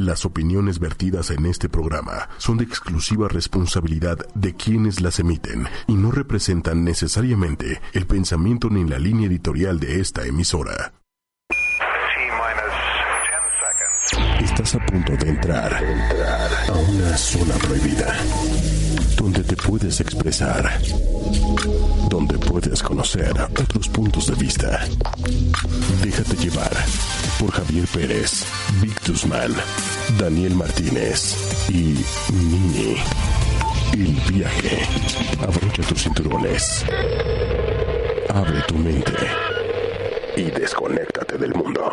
Las opiniones vertidas en este programa son de exclusiva responsabilidad de quienes las emiten y no representan necesariamente el pensamiento ni la línea editorial de esta emisora. Estás a punto de entrar, a una zona prohibida, donde te puedes expresar, donde puedes conocer otros puntos de vista. Déjate llevar por Javier Pérez, Victusman, Daniel Martínez y Nini. El viaje. Abrocha tus cinturones. Abre tu mente. Y desconéctate del mundo.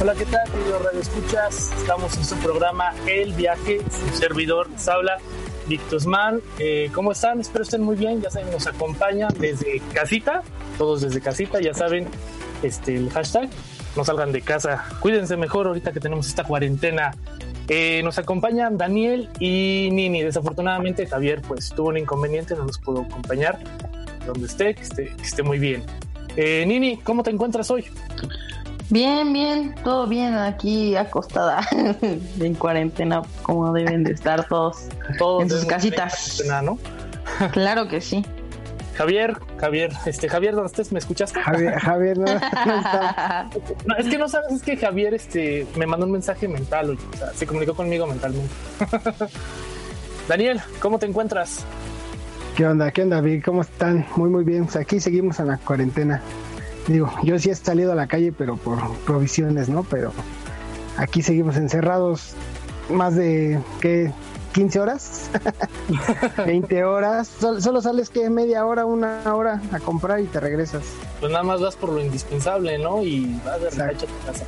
Hola, ¿qué tal, queridos Radio Escuchas? Estamos en su programa El Viaje, su servidor les habla, Victusman. Eh, ¿Cómo están? Espero estén muy bien. Ya saben, nos acompañan desde casita, todos desde casita, ya saben este, el hashtag. No salgan de casa, cuídense mejor ahorita que tenemos esta cuarentena. Eh, nos acompañan Daniel y Nini. Desafortunadamente, Javier, pues tuvo un inconveniente, no nos pudo acompañar. Donde esté, que esté, que esté muy bien. Eh, Nini, ¿cómo te encuentras hoy? Bien, bien, todo bien aquí acostada en cuarentena, como deben de estar todos, todos en sus casitas. ¿no? claro que sí. Javier, Javier, este Javier, ¿dónde estés? ¿Me escuchaste? Javier, Javier no, está. No, es que no sabes, es que Javier este, me mandó un mensaje mental, o sea, se comunicó conmigo mentalmente. Daniel, ¿cómo te encuentras? ¿Qué onda? ¿Qué onda, Vic? ¿Cómo están? Muy, muy bien. Pues aquí seguimos en la cuarentena. Digo, yo sí he salido a la calle, pero por provisiones, ¿no? Pero aquí seguimos encerrados más de, ¿qué? 15 horas, 20 horas. Solo, sales que media hora, una hora a comprar y te regresas. Pues nada más vas por lo indispensable, ¿no? Y vas de a tu casa.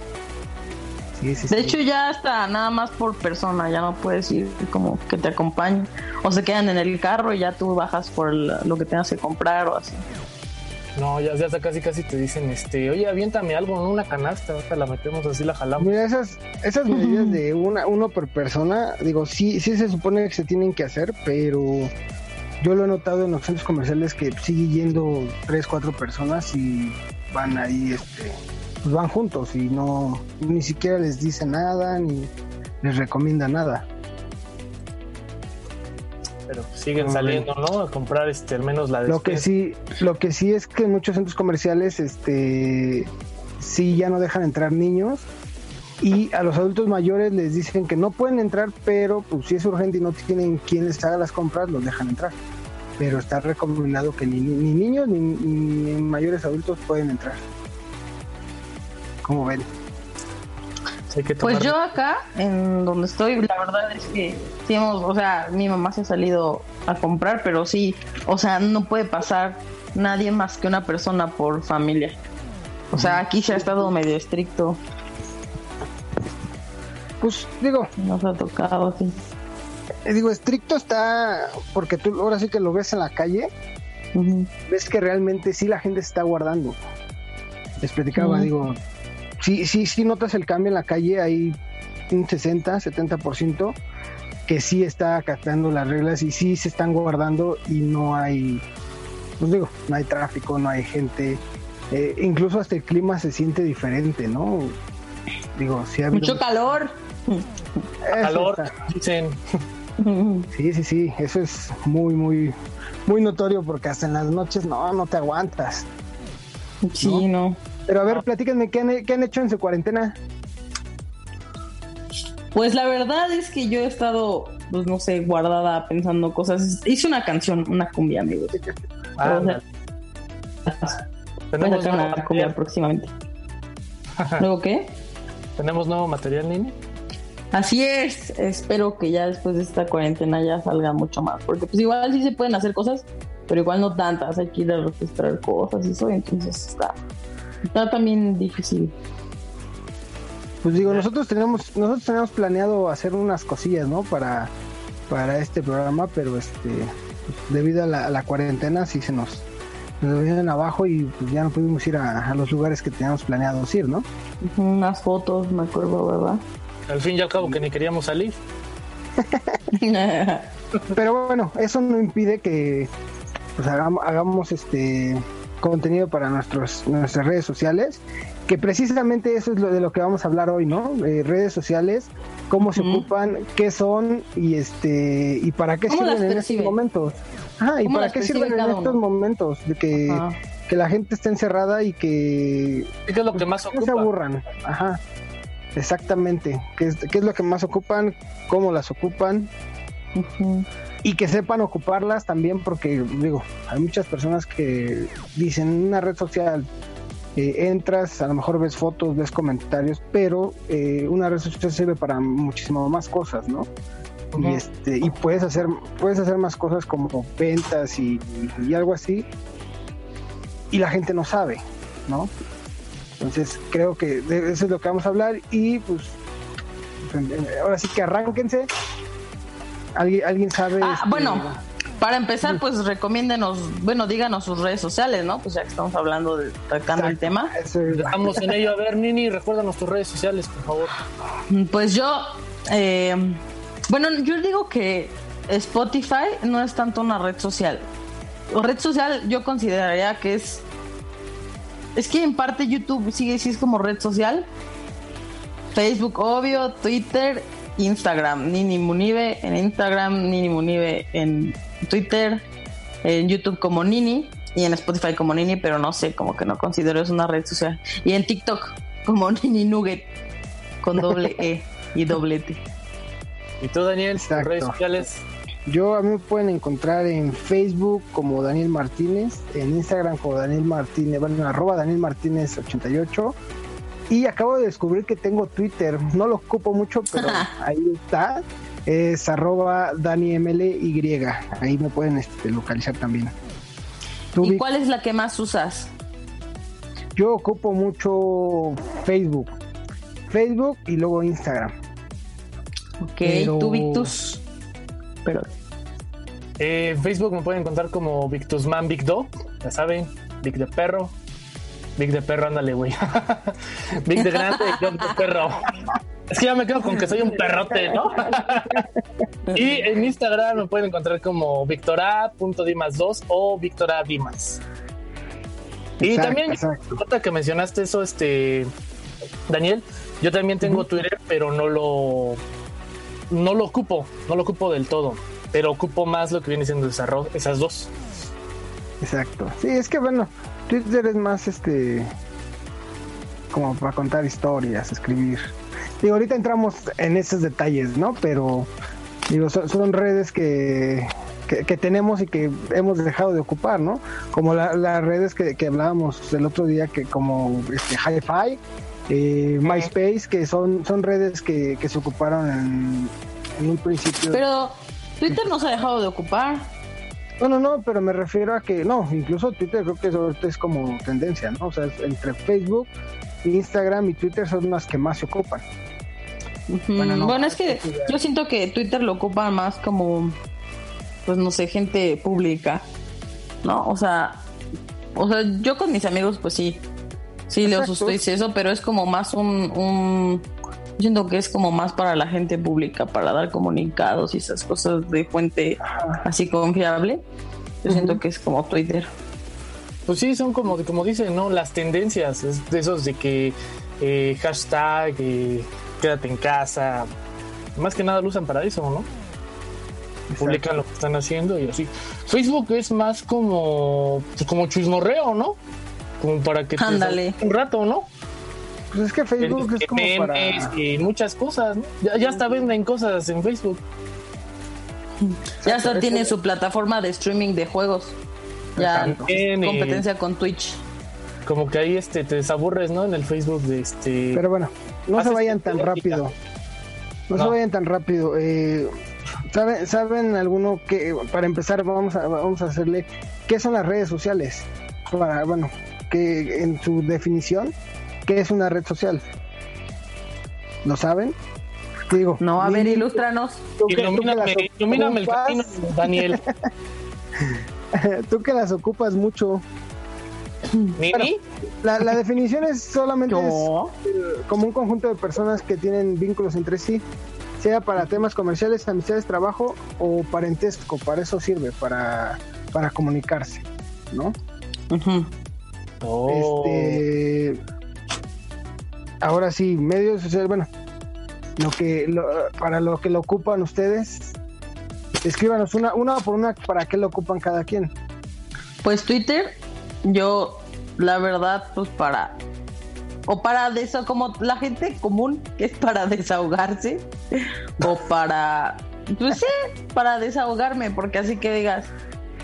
Sí, sí, de hecho ya está nada más por persona, ya no puedes ir como que te acompañen o se quedan en el carro y ya tú bajas por lo que tengas que comprar o así. No, ya, ya casi casi te dicen, este, oye, aviéntame algo en una canasta, hasta la metemos así, la jalamos. Mira, esas, esas medidas de una, uno por persona, digo, sí, sí se supone que se tienen que hacer, pero yo lo he notado en los centros comerciales que sigue yendo tres, cuatro personas y van ahí, este, pues van juntos y no, ni siquiera les dice nada, ni les recomienda nada pero siguen saliendo, ¿no? A comprar este al menos la Lo que sí, lo que sí es que en muchos centros comerciales este sí ya no dejan entrar niños y a los adultos mayores les dicen que no pueden entrar, pero pues si es urgente y no tienen quien les haga las compras, los dejan entrar. Pero está recomendado que ni, ni niños ni, ni mayores adultos pueden entrar. ¿Cómo ven? Pues yo acá, en donde estoy, la verdad es que sí hemos, o sea, mi mamá se ha salido a comprar, pero sí, o sea, no puede pasar nadie más que una persona por familia. O sea, aquí se ha estado medio estricto. Pues digo, nos ha tocado, sí. Eh, digo, estricto está porque tú ahora sí que lo ves en la calle, ves que realmente sí la gente se está guardando. Les platicaba, digo, sí, sí, sí notas el cambio en la calle, hay un 60, 70% que sí está acatando las reglas y sí se están guardando y no hay, pues digo, no hay tráfico, no hay gente, eh, incluso hasta el clima se siente diferente, ¿no? Digo, sí ha Mucho calor. calor, dicen. Sí, sí, sí, eso es muy, muy, muy notorio porque hasta en las noches no, no te aguantas. Sí, no. Pero a ver, platíquenme, ¿qué han, hecho en su cuarentena? Pues la verdad es que yo he estado, pues no sé, guardada pensando cosas. Hice una canción, una cumbia, amigos. Ah, Tenemos una cumbia próximamente. ¿Luego qué? ¿Tenemos nuevo material, Nini? Así es, espero que ya después de esta cuarentena ya salga mucho más, porque pues igual sí se pueden hacer cosas, pero igual no tantas, hay que ir a registrar cosas y eso, entonces está, Está también difícil. Pues digo, nosotros tenemos, nosotros tenemos planeado hacer unas cosillas, ¿no? Para, para este programa, pero este, debido a la, cuarentena sí se nos, nos vienen abajo y pues ya no pudimos ir a, los lugares que teníamos planeados ir, ¿no? Unas fotos, me acuerdo, ¿verdad? Al fin y al cabo que ni queríamos salir. pero bueno, eso no impide que pues hagamos, hagamos este contenido para nuestros, nuestras redes sociales, que precisamente eso es lo de lo que vamos a hablar hoy, ¿no? redes sociales, cómo se ocupan, qué son y este y para qué sirven en estos momentos. Ajá, y para qué sirven en estos momentos de que, que, la gente esté encerrada y que ¿Qué es lo que más ocupa? se aburran. Ajá. Exactamente. ¿Qué es, ¿Qué es lo que más ocupan? ¿Cómo las ocupan? Y que sepan ocuparlas también porque digo hay muchas personas que dicen una red social eh, entras a lo mejor ves fotos ves comentarios pero eh, una red social sirve para muchísimo más cosas no y este y puedes hacer puedes hacer más cosas como ventas y, algo así y la gente no sabe no entonces creo que eso es lo que vamos a hablar y pues ahora sí que arránquense ¿Alguien, alguien sabe? Ah, este, bueno, para empezar, pues recomiéndenos, bueno, díganos sus redes sociales, ¿no? Pues ya que estamos hablando, de, tratando el tema. Estamos en ello. A ver, Nini, recuérdanos tus redes sociales, por favor. Pues yo, eh, bueno, yo digo que Spotify no es tanto una red social. O red social yo consideraría que es... Es que en parte YouTube sigue, sí es como red social. Facebook, obvio, Twitter Instagram, Nini Munive, en Instagram, Nini Munive, en Twitter, en YouTube como Nini y en Spotify como Nini, pero no sé, como que no considero es una red social. Y en TikTok como Nini Nugget, con doble E y doble T. ¿Y tú, Daniel, redes sociales? Yo a mí me pueden encontrar en Facebook como Daniel Martínez, en Instagram como Daniel Martínez, bueno, arroba Daniel Martínez 88 y acabo de descubrir que tengo Twitter. No lo ocupo mucho, pero ahí está. Es arroba DaniMLY. Ahí me pueden este, localizar también. ¿Y cuál es la que más usas? Yo ocupo mucho Facebook. Facebook y luego Instagram. Ok, ¿tú Victus? Pero... Eh, Facebook me pueden encontrar como Victusman Big Do, ya saben, Big de Perro, Big de perro, ándale, güey. Big de grande y de perro. Es que ya me quedo con que soy un perrote, ¿no? y en Instagram me pueden encontrar como victora.dimas2 o victora dimas. Y también, nota que mencionaste eso, este, Daniel, yo también tengo Twitter, pero no lo, no lo ocupo, no lo ocupo del todo, pero ocupo más lo que viene siendo esas dos. Exacto. Sí, es que bueno, Twitter es más este como para contar historias, escribir. Digo, ahorita entramos en esos detalles, ¿no? Pero digo, son, redes que, que, tenemos y que hemos dejado de ocupar, ¿no? Como las redes que, hablábamos el otro día, que como este, Hi-Fi, eh, MySpace, que son, son redes que, se ocuparon en, en un principio. Pero Twitter no se ha dejado de ocupar. No, no, no, pero me refiero a que no, incluso Twitter creo que eso es como tendencia, ¿no? O sea, entre Facebook, Instagram y Twitter son las que más se ocupan. Bueno, es que yo siento que Twitter lo ocupa más como, pues no sé, gente pública, ¿no? O sea, o sea, yo con mis amigos, pues sí, sí tweets y eso, pero es como más un, un siento que es como más para la gente pública, para dar comunicados y esas cosas de fuente así confiable. Yo siento que es como Twitter. Pues sí, son como, como dicen, ¿no? Las tendencias, de esos de que eh, hashtag, eh, quédate en casa. Más que nada lo usan para eso, ¿no? Publican lo que están haciendo y así. Facebook es más como, pues como chismorreo, ¿no? Como para que te un rato, ¿no? Pues es que Facebook es como para... y muchas cosas, ¿no? Ya, ya hasta venden cosas en Facebook. Ya hasta tiene su plataforma de streaming de juegos. Ya competencia con Twitch. Como que ahí este te desaburres, ¿no? En el Facebook de este. Pero bueno, no se vayan tan rápido. No, se vayan tan rápido. Eh, ¿saben, ¿Saben alguno que para empezar vamos a vamos a hacerle qué son las redes sociales? Para bueno, que en su definición ¿Qué es una red social? ¿Lo saben? Digo, no, a ver, ilústranos. ilumíname, el camino, Daniel. tú que las ocupas mucho. la, definición es solamente eh, como un conjunto de personas que tienen vínculos entre sí, sea para temas comerciales, amistades, trabajo o parentesco. Para eso sirve, para, para comunicarse, ¿no? Oh. Este, ahora sí, medios sociales, bueno, lo que para lo que lo ocupan ustedes, escríbanos una, una por una para qué lo ocupan cada quien. Pues Twitter, yo la verdad, pues para o para eso como la gente común que es para desahogarse o para pues sí, para desahogarme, porque así que digas,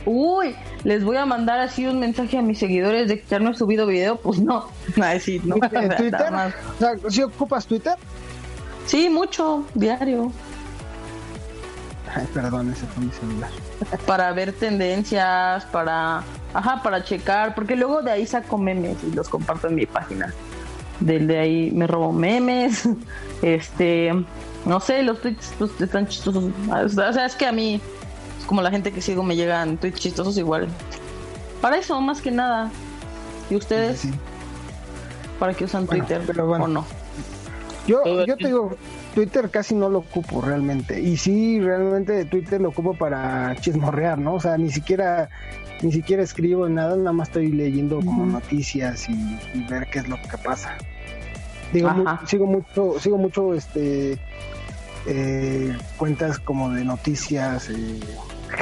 uy, les voy a mandar así un mensaje a mis seguidores de que ya no he subido video, pues no, así, no. ¿En Twitter? ¿Sí ocupas Twitter? Sí, mucho, diario. Ay, perdón, ese fue mi celular. para ver tendencias, para, ajá, para checar, porque luego de ahí saco memes y los comparto en mi página. de ahí me robo memes, este, no sé, los tweets pues, están chistosos. O sea, es que a mí como la gente que sigo me llegan tweets chistosos igual. Para eso, más que nada. ¿Y ustedes? ¿Para qué usan Twitter o no? Yo, yo te digo, Twitter casi no lo ocupo realmente. Y sí, realmente Twitter lo ocupo para chismorrear, ¿no? O sea, ni siquiera ni siquiera escribo nada, nada más estoy leyendo como noticias y, ver qué es lo que pasa. Digo, sigo mucho, sigo mucho este eh, cuentas como de noticias, eh,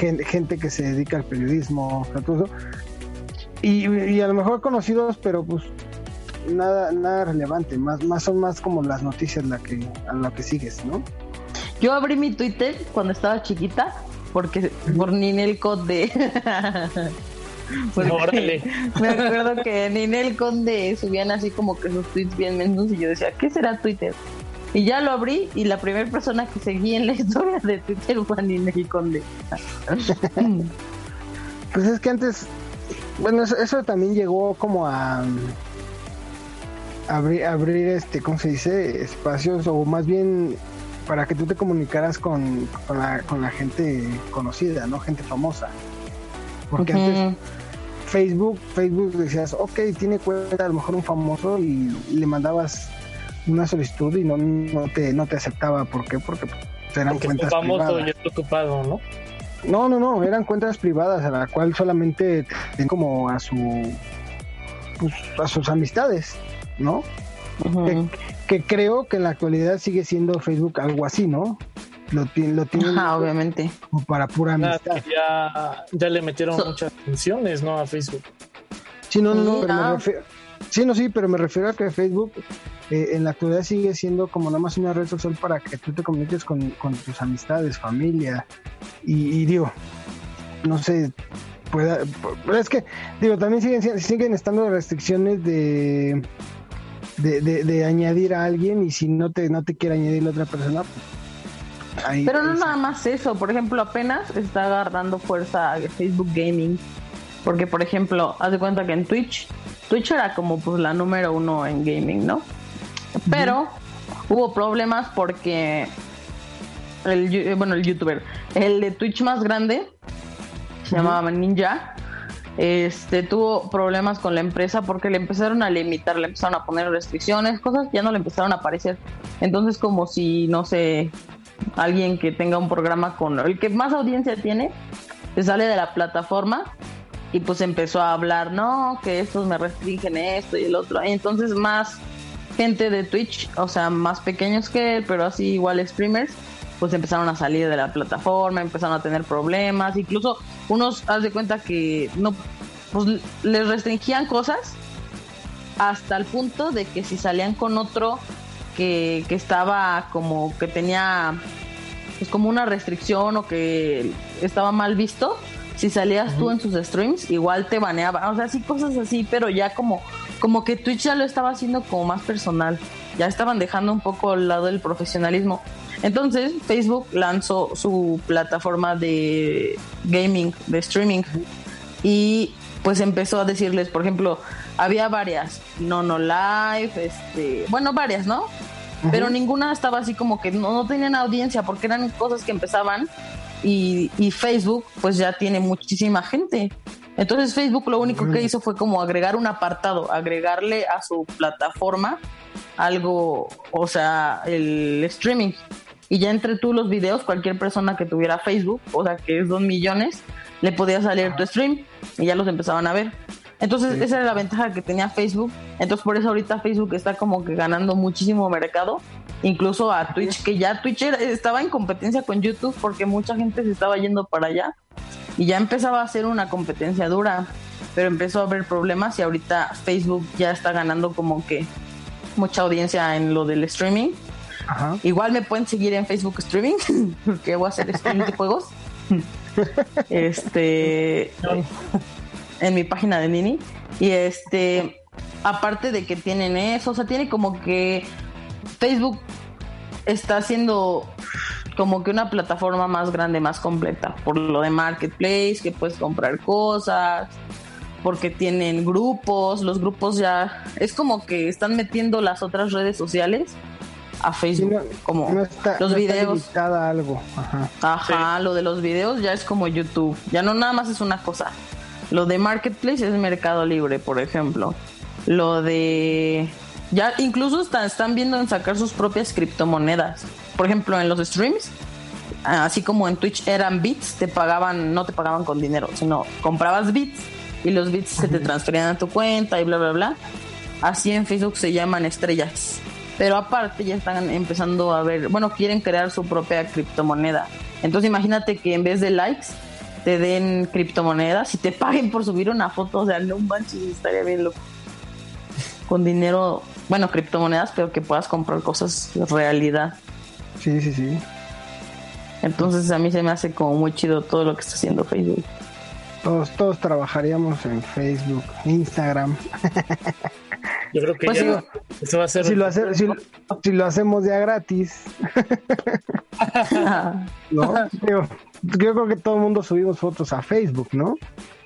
gente, que se dedica al periodismo, Y, a lo mejor conocidos, pero pues nada, nada relevante, más, más son más como las noticias la que, a lo que sigues, ¿no? Yo abrí mi Twitter cuando estaba chiquita, porque por Ninel Conde. me acuerdo que Ninel Conde subían así como que sus tweets bien mensos y yo decía, ¿qué será Twitter? Y ya lo abrí y la primera persona que seguí en la historia de Twitter fue Ninel Conde. pues es que antes, bueno, eso, también llegó como a abrir, abrir este, ¿cómo se dice? Espacios o más bien para que tú te comunicaras con, con, la, con la gente conocida, ¿no? Gente famosa. Porque antes Facebook, Facebook decías, ok, tiene cuenta a lo mejor un famoso y le mandabas una solicitud y no, no, te, no te aceptaba. ¿Por qué? Porque pues, eran cuentas privadas. y ocupado, ¿no? No, no, no, eran cuentas privadas a la cual solamente tienen como a su pues, a sus amistades, ¿no? que, creo que en la actualidad sigue siendo Facebook algo así, ¿no? Lo, lo tienen obviamente. Como para pura amistad. Ya, ya, le metieron muchas funciones, ¿no? A Facebook. Sí, no, no, pero me refiero, sí, no, sí, pero me refiero a que Facebook eh, en la actualidad sigue siendo como nada más una red social para que tú te comuniques con, tus amistades, familia. Y, digo, no sé, pueda, es que, digo, también siguen, siguen estando restricciones de, de, añadir a alguien y si no te, no te quiere añadir la otra persona, pues, Pero no nada más eso, por ejemplo, apenas está agarrando fuerza Facebook Gaming. Porque, por ejemplo, haz de cuenta que en Twitch, Twitch era como pues la número uno en gaming, ¿no? Pero hubo problemas porque el, eh, bueno, el youtuber, el de Twitch más grande, se llamaba Ninja, este tuvo problemas con la empresa porque le empezaron a limitar, le empezaron a poner restricciones, cosas ya no le empezaron a aparecer. Entonces como si, no sé, alguien que tenga un programa con el que más audiencia tiene, se sale de la plataforma y pues empezó a hablar, no, que estos me restringen esto y el otro. Y entonces más gente de Twitch, o sea, más pequeños que él, pero así igual streamers, pues empezaron a salir de la plataforma, empezaron a tener problemas, incluso unos, haz de cuenta que no, pues les restringían cosas hasta el punto de que si salían con otro que, que estaba como que tenía pues como una restricción o que estaba mal visto, si salías tú en sus streams, igual te baneaba, o sea, sí cosas así, pero ya como como que Twitch ya lo estaba haciendo como más personal. Ya estaban dejando un poco al lado del profesionalismo. Entonces, Facebook lanzó su plataforma de gaming, de streaming. Y pues empezó a decirles, por ejemplo, había varias, no no live, este, bueno, varias, ¿no? Pero ninguna estaba así como que no, no, tenían audiencia porque eran cosas que empezaban y, y Facebook pues ya tiene muchísima gente. Entonces Facebook lo único que hizo fue como agregar un apartado, agregarle a su plataforma algo, o sea, el streaming. Y ya entre tú los videos, cualquier persona que tuviera Facebook, o sea, que es dos millones, le podía salir tu stream y ya los empezaban a ver. Entonces, esa era la ventaja que tenía Facebook. Entonces, por eso ahorita Facebook está como que ganando muchísimo mercado, incluso a Twitch, que ya Twitch estaba en competencia con YouTube porque mucha gente se estaba yendo para allá y ya empezaba a ser una competencia dura, pero empezó a haber problemas y ahorita Facebook ya está ganando como que mucha audiencia en lo del streaming. Igual me pueden seguir en Facebook Streaming, porque voy a hacer streaming de juegos. este en mi página de Nini. Y este, aparte de que tienen eso, o sea, tiene como que Facebook está haciendo como que una plataforma más grande, más completa, por lo de marketplace, que puedes comprar cosas, porque tienen grupos, los grupos ya es como que están metiendo las otras redes sociales a Facebook, como los videos. algo. Ajá, lo de los videos ya es como YouTube, ya no nada más es una cosa. Lo de Marketplace es Mercado Libre, por ejemplo. Lo de... Ya incluso están, están viendo en sacar sus propias criptomonedas. Por ejemplo, en los streams, así como en Twitch eran bits, te pagaban, no te pagaban con dinero, sino comprabas bits y los bits se te transferían a tu cuenta y bla, bla, bla. Así en Facebook se llaman estrellas. Pero aparte ya están empezando a ver, bueno, quieren crear su propia criptomoneda. Entonces imagínate que en vez de likes te den criptomonedas y te paguen por subir una foto, o sea, no manches, estaría bien loco. Con dinero, bueno, criptomonedas, pero que puedas comprar cosas de realidad. Sí, sí, sí. Entonces a mí se me hace como muy chido todo lo que está haciendo Facebook. Todos, todos trabajaríamos en Facebook, Instagram. Yo creo que pues eso va a ser. Si lo, si, lo hacemos ya gratis. ¿No? Yo, creo que todo el mundo subimos fotos a Facebook, ¿no?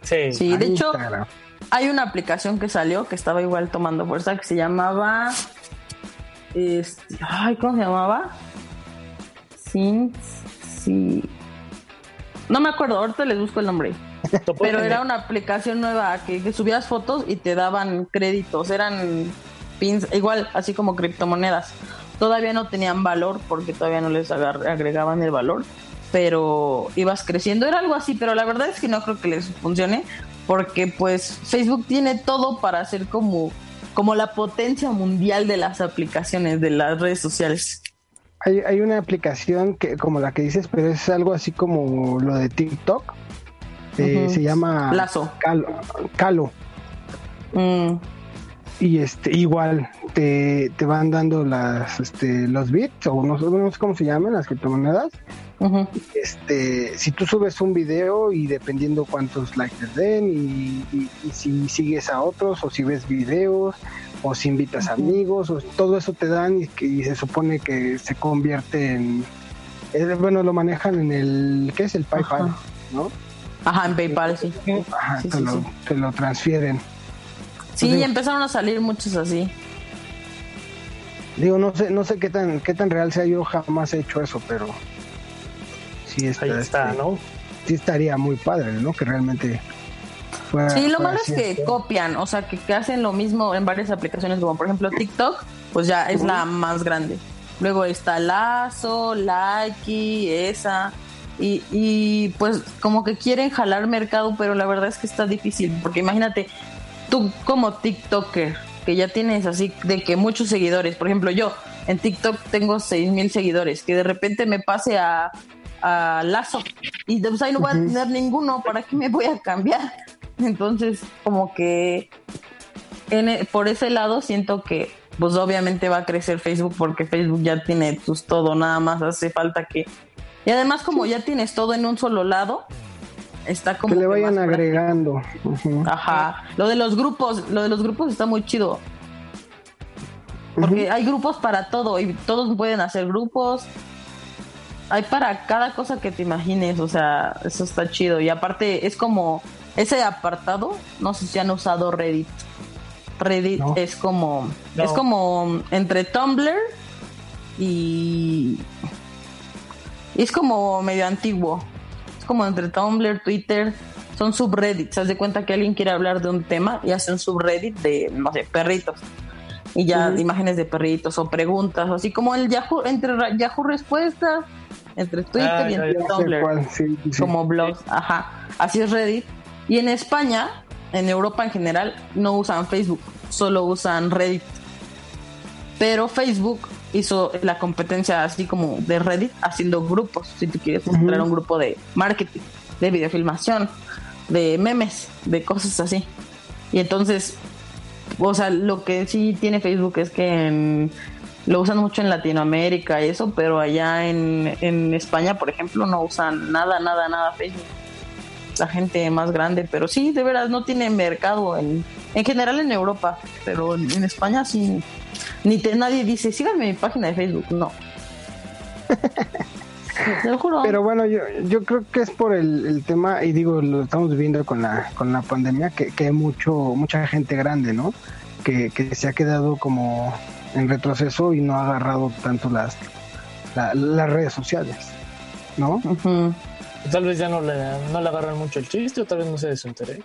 Sí. Sí, de hecho, hay una aplicación que salió que estaba igual tomando fuerza que se llamaba. Este, ay, ¿cómo se llamaba? Sin. Sí. No me acuerdo, ahorita les busco el nombre. Pero era una aplicación nueva que, subías fotos y te daban créditos, eran pins, igual así como criptomonedas. Todavía no tenían valor porque todavía no les agregaban el valor, pero ibas creciendo. Era algo así, pero la verdad es que no creo que les funcione porque pues Facebook tiene todo para ser como, como la potencia mundial de las aplicaciones, de las redes sociales. Hay, hay una aplicación que como la que dices, pero es algo así como lo de TikTok eh, se llama Lazo. Calo. Mm. Y este, igual te, te, van dando las, este, los bits, o no, sé cómo se llaman, las criptomonedas. este, si tú subes un video y dependiendo cuántos likes te den, y, si sigues a otros, o si ves videos, o si invitas amigos, o, todo eso te dan y, que, se supone que se convierte en. Eh, bueno, lo manejan en el. ¿Qué es el PayPal? ¿No? Ajá, en PayPal, sí. Ajá, te, lo, transfieren. Sí, empezaron a salir muchos así. Digo, no sé, no sé qué tan, qué tan real sea, yo jamás he hecho eso, pero sí está, Ahí está este, ¿no? Sí estaría muy padre, ¿no? Que realmente Sí, lo malo es que copian, o sea, que, que, hacen lo mismo en varias aplicaciones, como por ejemplo TikTok, pues ya es la más grande. Luego está Lazo, Likey, esa. Y, y pues como que quieren jalar mercado, pero la verdad es que está difícil, porque imagínate, tú como TikToker, que ya tienes así de que muchos seguidores, por ejemplo yo en TikTok tengo seis mil seguidores, que de repente me pase a, a Lazo y de pues ahí no voy a tener ninguno, ¿para qué me voy a cambiar? Entonces como que en, e, por ese lado siento que pues obviamente va a crecer Facebook porque Facebook ya tiene pues todo, nada más hace falta que y además como ya tienes todo en un solo lado, está como... Que le vayan agregando. Ajá. Lo de los grupos, lo de los grupos está muy chido. Porque hay grupos para todo y todos pueden hacer grupos. Hay para cada cosa que te imagines, o sea, eso está chido. Y aparte es como ese apartado, no sé si han usado Reddit. Reddit es como es como entre Tumblr y es como medio antiguo. Es como entre Tumblr, Twitter, son subreddits. Haz de cuenta que alguien quiere hablar de un tema y hace un subreddit de, no sé, perritos. Y ya imágenes de perritos o preguntas, así como el Yahoo, entre Yahoo Respuestas, entre Twitter ah, y entre Tumblr. como blogs, ajá. Así es Reddit. Y en España en Europa en general no usan Facebook, solo usan Reddit. Pero Facebook hizo la competencia así como de Reddit haciendo grupos, si tú quieres entrar a un grupo de marketing, de videofilmación, de memes, de cosas así. Y entonces, o sea, lo que sí tiene Facebook es que lo usan mucho en Latinoamérica y eso, pero allá en, en España, por ejemplo, no usan nada, nada, nada Facebook la gente más grande, pero sí, de veras, no tiene mercado en, en general en Europa, pero en, España sí, ni te, nadie dice, síganme mi página de Facebook, no. Te lo juro. Pero bueno, yo, yo creo que es por el, tema, y digo, lo estamos viviendo con la, con la pandemia, que, que hay mucho, mucha gente grande, ¿no? Que, que se ha quedado como en retroceso y no ha agarrado tanto las, las redes sociales, ¿no? Tal vez ya no le, no le agarran mucho el chiste o tal vez no se desinterese.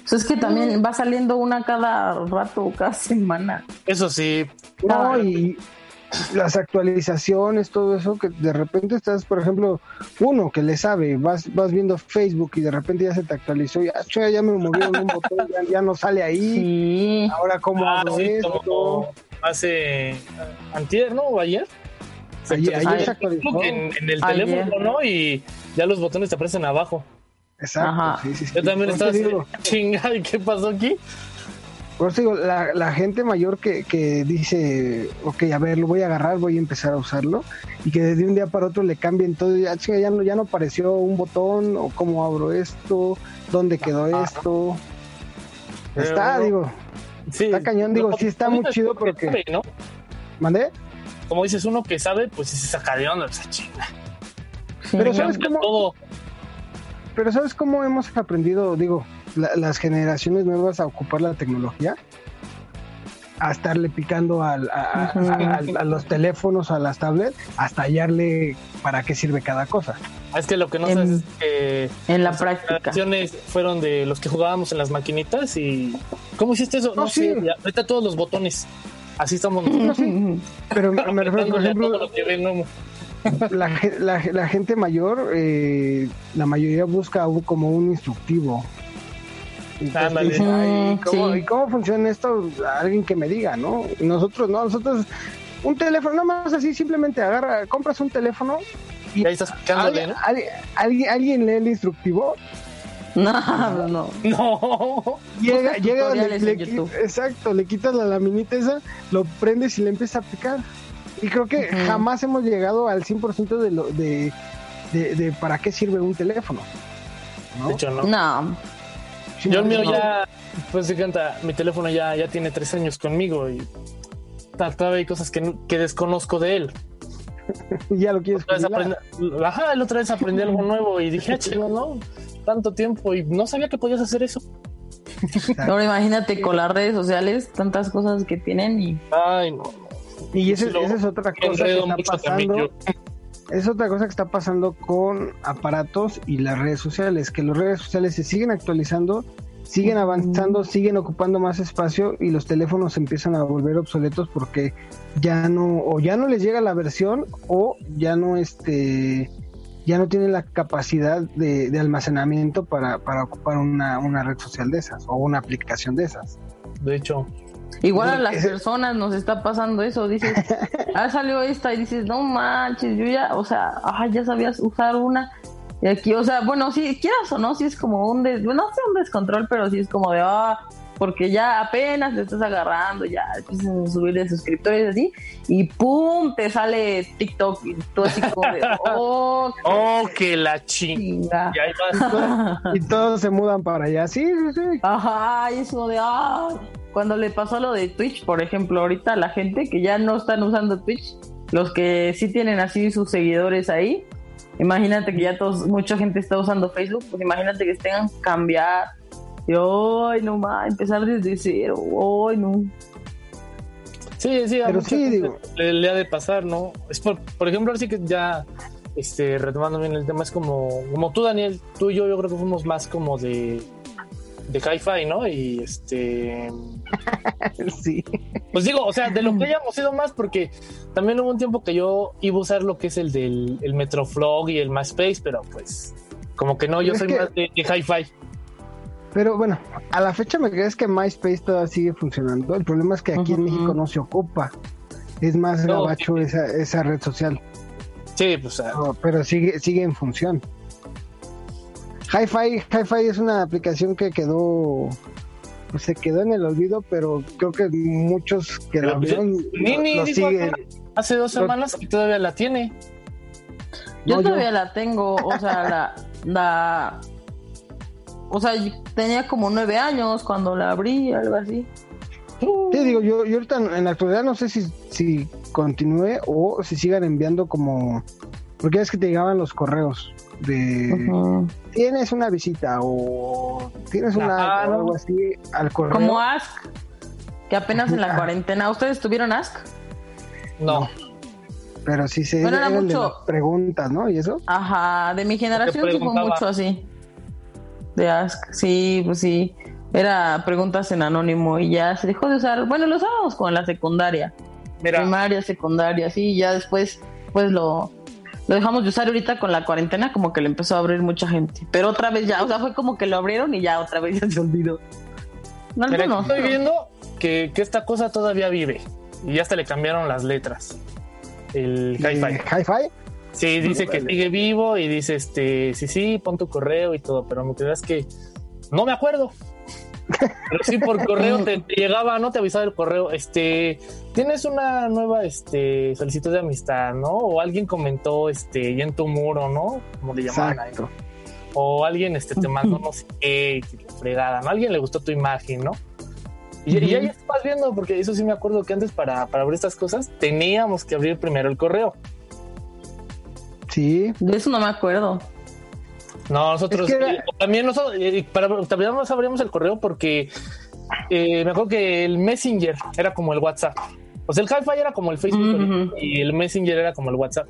Pues es que también va saliendo una cada rato, cada semana. Eso sí. No, y las actualizaciones, todo eso, que de repente estás, por ejemplo, uno que le sabe, vas, vas viendo Facebook y de repente ya se te actualizó, ya, ya me movieron un botón, ya, no sale ahí. Ahora, ¿cómo ah, hago esto? hace antier, ¿no? ¿O ayer? En, el teléfono, ¿no? Y ya los botones te aparecen abajo. Exacto. Yo también estaba chingada, ¿y qué pasó aquí? Por eso digo, la, gente mayor que, que, dice, ok, a ver, lo voy a agarrar, voy a empezar a usarlo, y que desde un día para otro le cambien todo, ya, ya, no, ya no apareció un botón, o cómo abro esto, dónde quedó esto. Está, digo, está cañón, digo, sí está muy chido porque... ¿no? ¿Mandé? como dices, uno que sabe, pues se saca de onda esa chinga. Pero sabes cómo. Pero sabes cómo hemos aprendido, digo, las generaciones nuevas a ocupar la tecnología, a estarle picando al, a, los teléfonos, a las tablets, hasta hallarle para qué sirve cada cosa. Es que lo que no sabes es que en la práctica fueron de los que jugábamos en las maquinitas y ¿cómo hiciste eso? No, sé, ahorita todos los botones. Así estamos Pero me refiero, por ejemplo, la, la, gente mayor, eh, la mayoría busca como un instructivo. ¿y, cómo, funciona esto? Alguien que me diga, ¿no? Nosotros no, nosotros un teléfono, nada más así, simplemente agarra, compras un teléfono y, ahí estás alguien, alguien, alguien, lee el instructivo no, no. No. Llega, llega le, exacto, le quitas la laminita esa, lo prendes y le empieza a picar. Y creo que jamás hemos llegado al 100% de, lo, de, de, para qué sirve un teléfono. ¿no? De hecho, no. No. Yo el mío ya, pues se canta, mi teléfono ya, ya tiene tres años conmigo y todavía hay cosas que, que desconozco de él. ya lo quieres Ajá, la otra vez aprendí algo nuevo y dije, ah, chido, ¿no? tanto tiempo y no sabía que podías hacer eso. Ahora imagínate con las redes sociales, tantas cosas que tienen y... Ay, no. Y esa es otra cosa que está pasando. Es otra cosa que está pasando con aparatos y las redes sociales, que las redes sociales se siguen actualizando, siguen avanzando, siguen ocupando más espacio y los teléfonos empiezan a volver obsoletos porque ya no, o ya no les llega la versión o ya no este ya no tienen la capacidad de, almacenamiento para, ocupar una, red social de esas o una aplicación de esas. De hecho. Igual a las personas nos está pasando eso, dices, ah, salió esta y dices, no manches, yo ya, o sea, ah, ya sabías usar una. Y aquí, o sea, bueno, si quieras o no, si es como un, des, no sé, un descontrol, pero sí es como de, ah, porque ya apenas te estás agarrando, ya empiezas a subir de suscriptores así, y ¡pum! te sale TikTok y todo así como de ¡oh! ¡Oh, que la chinga! Y, todos se mudan para allá, sí, sí, sí. Ajá, y eso de ¡ah! Cuando le pasó lo de Twitch, por ejemplo, ahorita la gente que ya no están usando Twitch, los que sí tienen así sus seguidores ahí, imagínate que ya todos, mucha gente está usando Facebook, pues imagínate que tengan que cambiar y hoy no más, empezar desde cero, hoy no. Sí, sí, Pero sí, digo. Le, ha de pasar, ¿no? Es por, por ejemplo, así que ya este, retomando bien el tema, es como, como tú, Daniel, tú y yo, yo creo que fuimos más como de, de hi-fi, ¿no? Y este. sí. Pues digo, o sea, de lo que hayamos sido más, porque también hubo un tiempo que yo iba a usar lo que es el del el Metroflog y el MySpace, pero pues, como que no, yo soy más de, de hi-fi. Pero bueno, a la fecha me crees que MySpace todavía sigue funcionando. El problema es que aquí en México no se ocupa. Es más gabacho esa, esa red social. Sí, pues. pero sigue, sigue en función. Hi-Fi, Hi-Fi es una aplicación que quedó pues se quedó en el olvido, pero creo que muchos que la pues, vieron lo, siguen. Hace dos semanas y todavía la tiene. Yo todavía la tengo, o sea, la, la, o sea, tenía como nueve años cuando la abrí, algo así. Sí, digo, yo, yo ahorita en la actualidad no sé si, si continúe o si sigan enviando como, porque es que te llegaban los correos de tienes una visita o tienes una algo así al correo. Como Ask, que apenas en la cuarentena, ¿ustedes tuvieron Ask? No. Pero sí se bueno, era mucho... preguntas, ¿no? ¿Y eso? Ajá, de mi generación sí fue mucho así. De Ask, sí, pues sí. Era preguntas en anónimo y ya se dejó de usar. Bueno, lo usábamos con la secundaria. Primaria, secundaria, sí, ya después pues lo lo dejamos de usar ahorita con la cuarentena, como que le empezó a abrir mucha gente. Pero otra vez ya, o sea, fue como que lo abrieron y ya otra vez ya se olvidó. No, no, estoy viendo que, esta cosa todavía vive y ya hasta le cambiaron las letras. El hi-fi. ¿Hi-fi? Sí, dice que sigue vivo y dice, este, sí, sí, pon tu correo y todo, pero me creas que no me acuerdo. Pero sí, por correo te, llegaba, ¿no? Te avisaba el correo, este, tienes una nueva, este, solicitud de amistad, ¿no? O alguien comentó, este, ya en tu muro, ¿no? Como le llamaban ahí. O alguien, este, te mandó no sé qué, fregada, ¿no? alguien le gustó tu imagen, ¿no? Y, ahí estás viendo, porque eso sí me acuerdo que antes para, para abrir estas cosas teníamos que abrir primero el correo. Sí. De eso no me acuerdo. No, nosotros también nosotros para, también nos abríamos el correo porque eh, me acuerdo que el Messenger era como el WhatsApp. O sea, el Hi-Fi era como el Facebook y el Messenger era como el WhatsApp.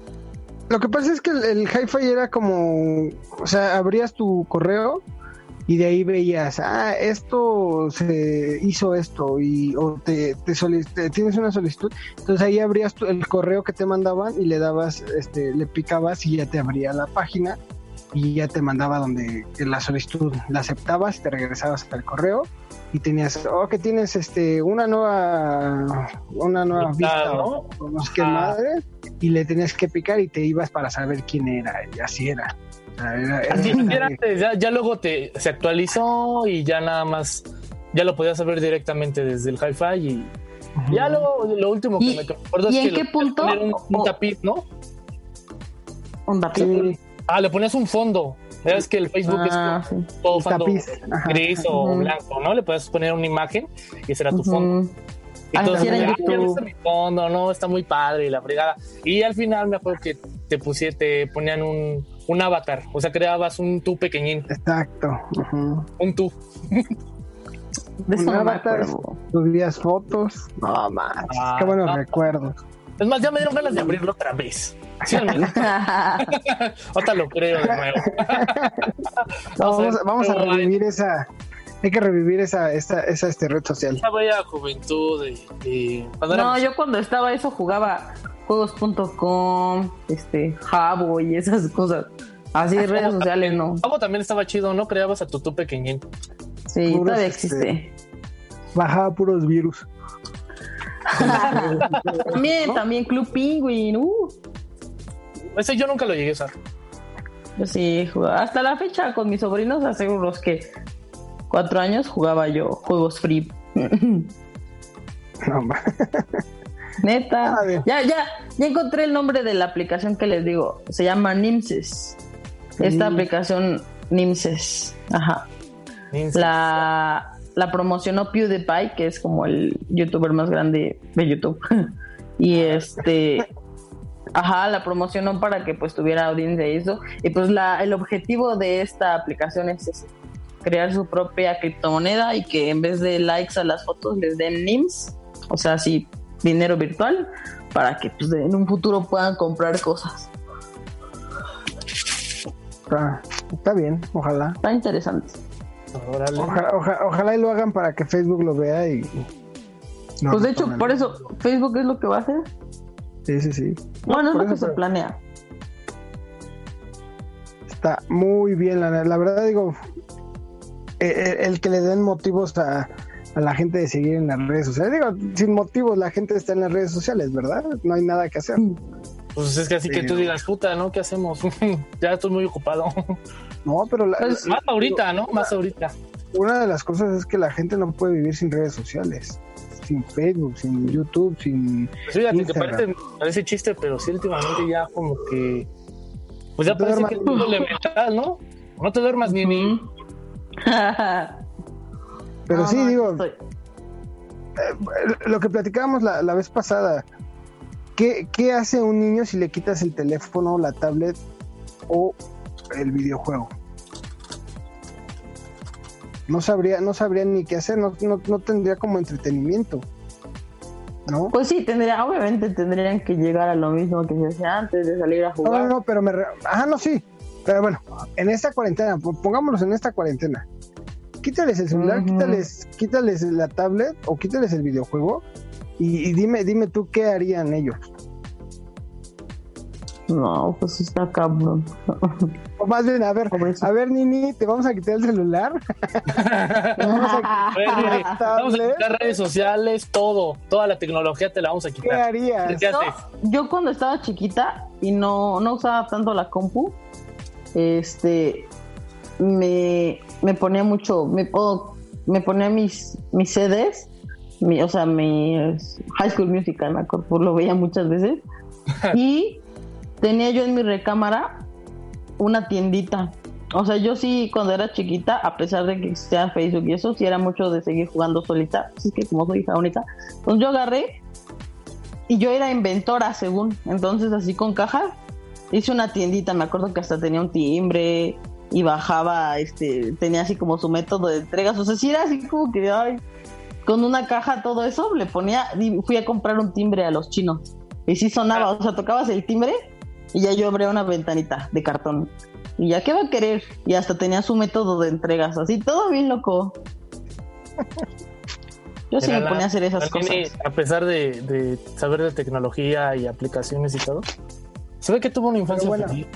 Lo que pasa es que el, Hi-Fi era como, o sea, abrías tu correo y de ahí veías, ah, esto se hizo esto y o te, te, tienes una solicitud, entonces ahí abrías el correo que te mandaban y le dabas, este, le picabas y ya te abría la página y ya te mandaba donde la solicitud la aceptabas, te regresabas al correo y tenías, oh, que tienes este una nueva una nueva vista ¿no? no sé qué madre y le tenías que picar y te ibas para saber quién era y así era. ya, luego te se actualizó y ya nada más ya lo podías saber directamente desde el hi-fi y ya luego lo último que me acuerdo es que en qué punto un, tapiz, ¿no? Un tapiz. Ah, le ponías un fondo. Sabes que el Facebook es ah, todo fondo gris o blanco, ¿no? Le puedes poner una imagen y será tu fondo. Entonces, ya, ya mi fondo, no, está muy padre y la fregada. Y al final me acuerdo que te pusieron, te ponían un, un avatar, o sea, creabas un tú pequeñín. Exacto. Un tú. De un avatar, subías fotos. No más. Ah, Qué buenos recuerdos. Es más, ya me dieron ganas de abrirlo otra vez. Sí, Otra lo creo de nuevo. vamos, a revivir esa. Hay que revivir esa, esa, esa este red social. Esa bella juventud. no, yo cuando estaba eso jugaba juegos.com, este, Jabo y esas cosas. Así redes sociales, no. Jabo también estaba chido, ¿no? Creabas a tu tu pequeñín. Sí, todavía existe. Este, bajaba puros virus. también, también Club Penguin. Uh. Ese yo nunca lo llegué a usar. Sí, hasta la fecha con mis sobrinos hace unos que cuatro años jugaba yo juegos free. Neta. Ya, ya, ya encontré el nombre de la aplicación que les digo. Se llama Nimses. Esta aplicación Nimses. Ajá. La, la promocionó PewDiePie, que es como el youtuber más grande de YouTube. y este Ajá, la promocionó para que pues tuviera audiencia y eso. Y pues la, el objetivo de esta aplicación es crear su propia criptomoneda y que en vez de likes a las fotos les den NIMS, o sea, así dinero virtual, para que pues en un futuro puedan comprar cosas. Está, bien, ojalá. Está interesante. Ojalá, y lo hagan para que Facebook lo vea y... pues de hecho, por eso Facebook es lo que va a hacer. Sí, sí, sí. Bueno, es lo que se planea. Está muy bien, la, verdad digo, el, que le den motivos a, la gente de seguir en las redes sociales. Digo, sin motivos la gente está en las redes sociales, ¿verdad? No hay nada que hacer. Pues es que así que tú digas, puta, ¿no? ¿Qué hacemos? ya estoy muy ocupado. No, pero... Pues, más ahorita, ¿no? Más ahorita. Una de las cosas es que la gente no puede vivir sin redes sociales sin Facebook, sin YouTube, sin. Pues fíjate que parece, parece, chiste, pero sí, últimamente ya como que. Pues ya parece que es elemental, ¿no? No te duermas ni ni. pero sí, digo. Eh, lo que platicábamos la, la vez pasada. ¿Qué, ¿Qué hace un niño si le quitas el teléfono, la tablet o el videojuego? no sabría, no sabría ni qué hacer, no, no, tendría como entretenimiento. ¿No? Pues sí, tendría, obviamente tendrían que llegar a lo mismo que se hacía antes de salir a jugar. No, no, pero me. Ajá, no, sí. Pero bueno, en esta cuarentena, pongámonos en esta cuarentena. Quítales el celular, quítales, quítales la tablet o quítales el videojuego y, y, dime, dime tú qué harían ellos. No, pues está cabrón. O más bien, a ver, a ver, Nini, te vamos a quitar el celular. vamos, a quitar, redes sociales, todo, toda la tecnología te la vamos a quitar. ¿Qué harías? yo cuando estaba chiquita y no, no usaba tanto la compu, este, me, me ponía mucho, me puedo, me ponía mis, mis CDs, mi, o sea, mi High School Musical, me acuerdo, lo veía muchas veces. y tenía yo en mi recámara una tiendita. O sea, yo sí, cuando era chiquita, a pesar de que existía Facebook y eso, sí era mucho de seguir jugando solita. Así que como soy hija única, pues yo agarré y yo era inventora, según. Entonces, así con caja, hice una tiendita. Me acuerdo que hasta tenía un timbre y bajaba, este, tenía así como su método de entregas. O sea, sí era así como que, ay, con una caja, todo eso, le ponía, fui a comprar un timbre a los chinos. Y sí sonaba, o sea, tocabas el timbre y ya yo abrí una ventanita de cartón. Y ya, ¿qué va a querer? Y hasta tenía su método de entregas, así, todo bien loco. Yo sí me ponía a hacer esas cosas. A pesar de, saber de tecnología y aplicaciones y todo, se ve que tuvo una infancia pero bueno,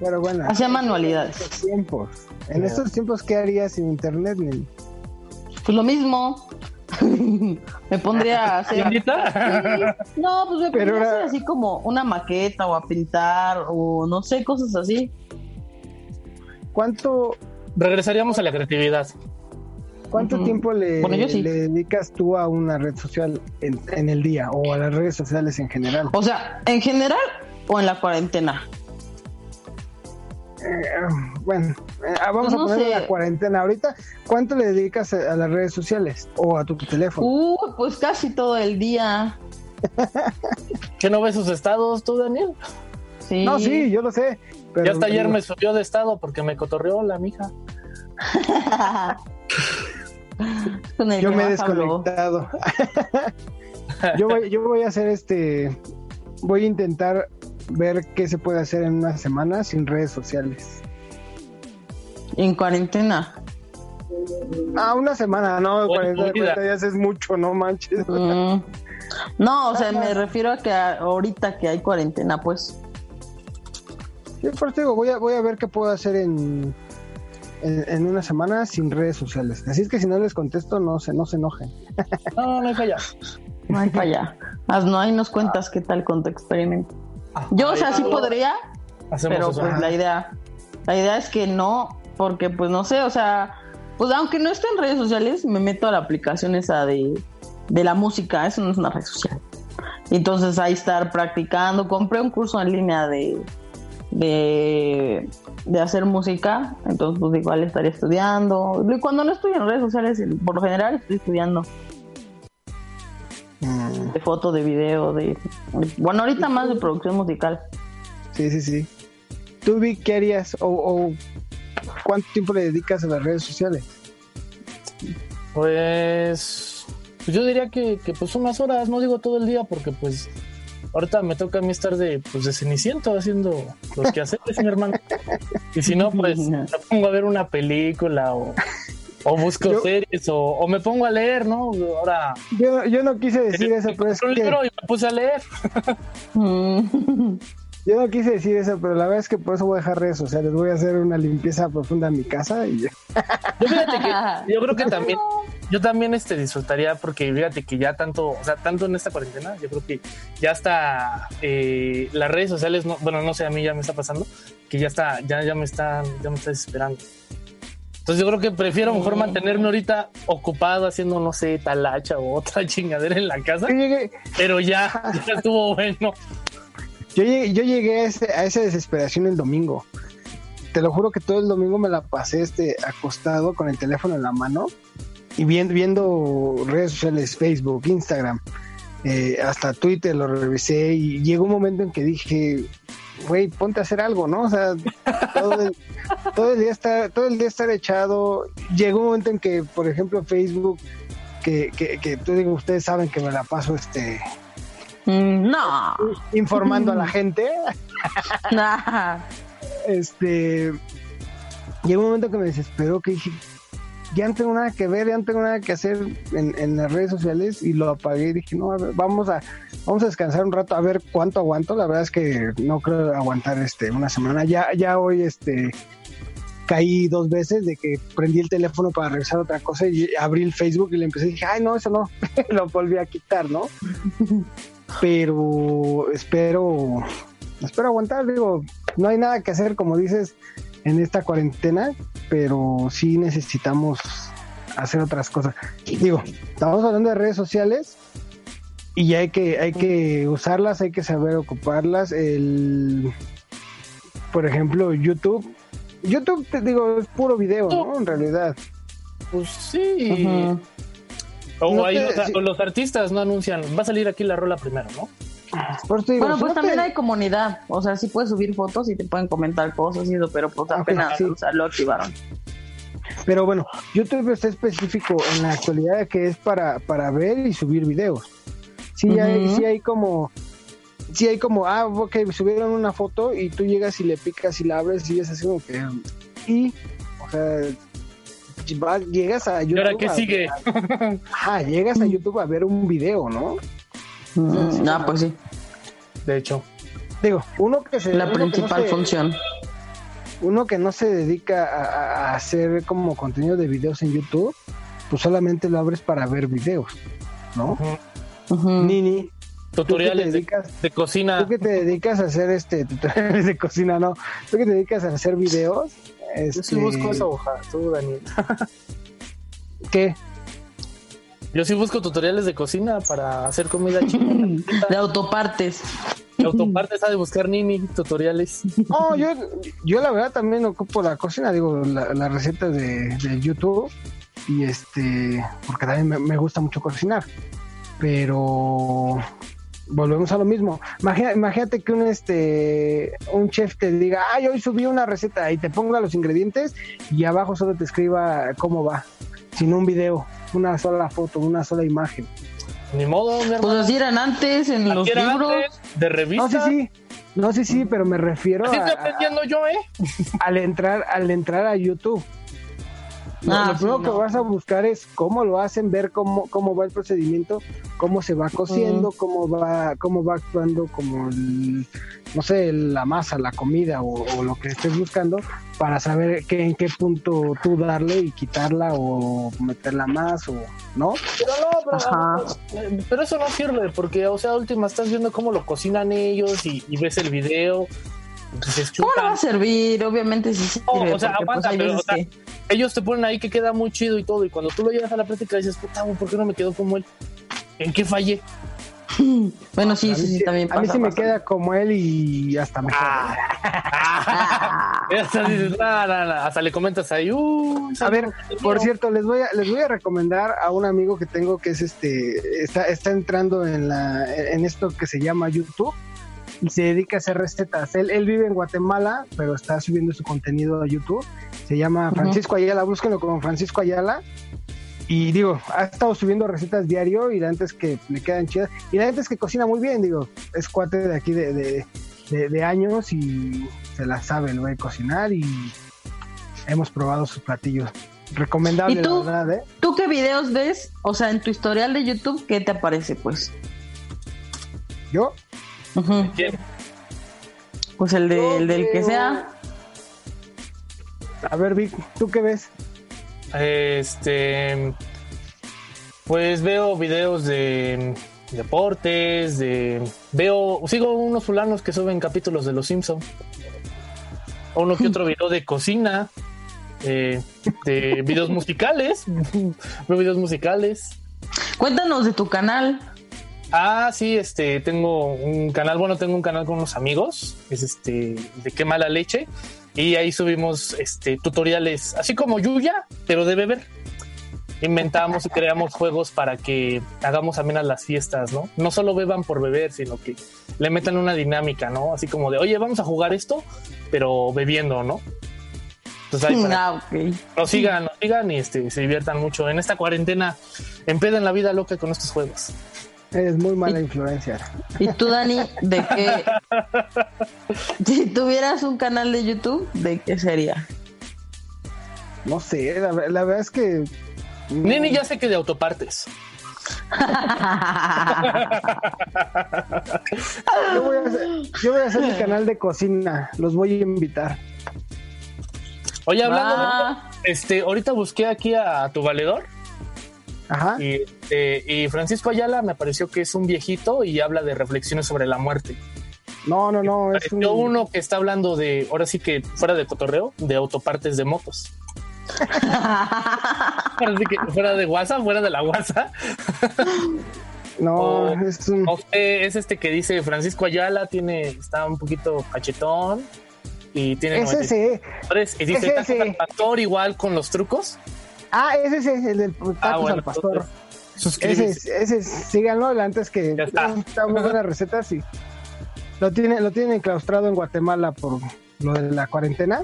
Pero bueno. Hacía manualidades. En estos tiempos, en estos tiempos ¿qué harías sin internet, Pues lo mismo. Me pondría a hacer. No, pues me pondría a hacer así como una maqueta o a pintar o no sé, cosas así. ¿Cuánto. Regresaríamos a la creatividad. ¿Cuánto tiempo le, dedicas tú a una red social en, el día o a las redes sociales en general? O sea, ¿en general o en la cuarentena? Eh, bueno, eh, ah, vamos a poner la cuarentena ahorita. ¿Cuánto le dedicas a, las redes sociales o a tu teléfono? Uh, pues casi todo el día. ¿Que no ves sus estados tú, Daniel? Sí. No, sí, yo lo sé. Pero, ya hasta ayer me subió de estado porque me cotorreó la mija. yo me he desconectado. yo, voy, yo voy a hacer este. Voy a intentar ver qué se puede hacer en una semana sin redes sociales. ¿En cuarentena? Ah, una semana, no, 40, días es mucho, no manches. Mm. No, o sea, me refiero a que ahorita que hay cuarentena, pues. Sí, por digo, voy a, voy a ver qué puedo hacer en, en, una semana sin redes sociales. Así es que si no les contesto, no se, no se enojen. No, no hay falla. No hay falla. no, ahí nos cuentas qué tal con tu experimento. Ah, Yo, o sea, sí podría, pero pues la idea, la idea es que no, porque pues no sé, o sea, pues aunque no esté en redes sociales, me meto a la aplicación esa de, de la música, eso no es una red social. Entonces ahí estar practicando, compré un curso en línea de, de, de hacer música, entonces pues igual estaría estudiando. Y cuando no estoy en redes sociales, por lo general estoy estudiando. Mm. De foto, de video, de... Bueno, ahorita más de producción musical. Sí, sí, sí. ¿Tú, vi qué harías o, cuánto tiempo le dedicas a las redes sociales? Pues, pues yo diría que, que, pues unas horas, no digo todo el día porque pues ahorita me toca a mí estar de pues de ceniciento haciendo los que hacer, mi hermano. Y si no, pues me pongo a ver una película o o busco series o, me pongo a leer, ¿no? Ahora. Yo, yo no quise decir eso, pero es un libro y me puse a leer. yo no quise decir eso, pero la verdad es que por eso voy a dejar redes les Voy a hacer una limpieza profunda en mi casa y Yo, fíjate que, yo creo que también, yo también este, disfrutaría porque fíjate que ya tanto, o sea, tanto en esta cuarentena, yo creo que ya está eh, las redes sociales, no, bueno, no sé, a mí ya me está pasando, que ya está, ya, ya me están, ya me está desesperando. Entonces yo creo que prefiero mejor mantenerme ahorita ocupado haciendo, no sé, talacha o otra chingadera en la casa. Pero ya, ya estuvo bueno. Yo llegué, yo llegué a, esa desesperación el domingo. Te lo juro que todo el domingo me la pasé este, acostado con el teléfono en la mano y viendo, viendo redes sociales, Facebook, Instagram, eh, hasta Twitter lo revisé y llegó un momento en que dije, güey, ponte a hacer algo, ¿no? O sea, todo el, todo el día estar, todo el día estar echado. Llegó un momento en que, por ejemplo, Facebook, que, que, que tú digo, ustedes saben que me la paso este mm, no informando a la gente. este llegó un momento que me desesperó que dije, ya no tengo nada que ver, ya no tengo nada que hacer en, en las redes sociales y lo apagué y dije, no, a ver, vamos a, vamos a descansar un rato a ver cuánto aguanto. La verdad es que no creo aguantar este una semana. Ya, ya hoy este caí dos veces de que prendí el teléfono para revisar otra cosa y abrí el Facebook y le empecé y dije, ay no, eso no, lo volví a quitar, ¿no? Pero espero, espero aguantar, digo, no hay nada que hacer, como dices, en esta cuarentena, pero sí necesitamos hacer otras cosas. Digo, estamos hablando de redes sociales y hay que, hay que usarlas, hay que saber ocuparlas. El, por ejemplo, YouTube. YouTube, te digo, es puro video, ¿no? En realidad. Pues sí. O los, artistas no anuncian, va a salir aquí la rola primero, ¿no? bueno, pues también hay comunidad, o sea, sí puedes subir fotos y te pueden comentar cosas y eso, pero pues apenas lo activaron. Pero bueno, YouTube está específico en la actualidad que es para, para ver y subir videos. Sí, hay, sí hay como sí hay como, ah, ok, subieron una foto y tú llegas y le picas y la abres y es así como que. Y, o sea, llegas a YouTube. ¿Y ahora qué sigue? ah, llegas a YouTube a ver un video, ¿no? Mm, ah, pues sí. De hecho. Digo, uno que se. La principal función. Uno que no se dedica a, hacer como contenido de videos en YouTube, pues solamente lo abres para ver videos, ¿no? Nini. Tutoriales de, cocina. Tú que te dedicas a hacer este tutoriales de cocina, no. Tú que te dedicas a hacer videos. Yo sí busco este, esa hoja, tú, Daniel. ¿Qué? Yo sí busco tutoriales de cocina para hacer comida china. de autopartes. De autopartes ha de buscar Nini, tutoriales. No, yo, yo la verdad también ocupo la cocina, digo, la, receta de, YouTube. Y este, porque también me, gusta mucho cocinar. Pero volvemos a lo mismo. Imagínate, que un este un chef te diga, ay, hoy subí una receta y te ponga los ingredientes y abajo solo te escriba cómo va, sin un video una sola foto, una sola imagen. Ni modo, mi Pues así eran antes en los libros. de revista. No, sí, sí. No, sí, sí, pero me refiero así estoy aprendiendo yo, ¿eh? Al entrar, al entrar a YouTube. Ah, lo primero que vas a buscar es cómo lo hacen, ver cómo, cómo va el procedimiento, cómo se va cociendo, cómo va, cómo va actuando como no sé, la masa, la comida o, lo que estés buscando para saber qué, en qué punto tú darle y quitarla o meterla más o no. Pero no, pero, pero eso no sirve porque, o sea, última estás viendo cómo lo cocinan ellos y, y ves el video ¿Cómo no va a servir? Obviamente sí sirve. o sea, pues, aguanta, pero ellos te ponen ahí que queda muy chido y todo, y cuando tú lo llevas a la práctica dices, puta, ¿por qué no me quedó como él? ¿En qué fallé? Bueno, sí, sí, sí, también pasa. A mí sí me queda como él y hasta me ah. hasta, le comentas ahí, uh, A ver, por cierto, les voy a, les voy a recomendar a un amigo que tengo que es este, está, está entrando en la, en esto que se llama YouTube y se dedica a hacer recetas. Él, él vive en Guatemala, pero está subiendo su contenido a YouTube. Se llama Francisco Ayala, búsquenlo como Francisco Ayala. Y digo, ha estado subiendo recetas diario y de antes que le quedan chidas. Y de antes que cocina muy bien, digo, es cuate de aquí de, de, años y se la sabe, lo va a cocinar y hemos probado sus platillos. Recomendable, ¿Y tú, la verdad, ¿eh? ¿Tú qué videos ves? O sea, en tu historial de YouTube, ¿qué te aparece, pues? ¿Yo? Pues el, de, del que sea. A ver, Vic, ¿tú qué ves? Este. Pues veo videos de deportes, de. Veo. Sigo unos fulanos que suben capítulos de Los Simpsons. Uno que otro video de cocina. Eh, de videos musicales. veo videos musicales. Cuéntanos de tu canal. Ah, sí, este, tengo un canal, bueno, tengo un canal con unos amigos, es este, de qué mala leche, y ahí subimos este tutoriales, así como Yuya, pero de beber. Inventamos y creamos juegos para que hagamos también a las fiestas, ¿no? No solo beban por beber, sino que le metan una dinámica, ¿no? Así como de, oye, vamos a jugar esto, pero bebiendo, ¿no? Entonces ahí para Ah, ok. nos sigan, nos sigan y este, se diviertan mucho en esta cuarentena. Empeden la vida loca con estos juegos. Eres muy mala influencia. ¿Y tú, Dani, de qué? Si tuvieras un canal de YouTube, ¿de qué sería? No sé, la, la verdad es que Nini ya sé que de autopartes. yo voy, a hacer, yo voy a hacer mi canal de cocina. Los voy a invitar. Oye, hablando Ah. de este, ahorita busqué aquí a, tu valedor Ajá. y, este, y Francisco Ayala me pareció que es un viejito y habla de reflexiones sobre la muerte. No, no, no. Es un... uno que está hablando de, ahora sí que fuera de cotorreo, de autopartes de motos. Ahora sí que fuera de WhatsApp, fuera de la WhatsApp. No, es un... Este que dice Francisco Ayala, tiene, está un poquito cachetón y tiene Es ese. 93, y dice es "Tacos ese. igual con los trucos. Ah, ese es el del tacos Ah, bueno, al pastor. Ese suscríbete. es, ese es, síganlo, antes que Ya está. está muy buenas recetas y lo tienen, lo tienen enclaustrado en Guatemala por lo de la cuarentena.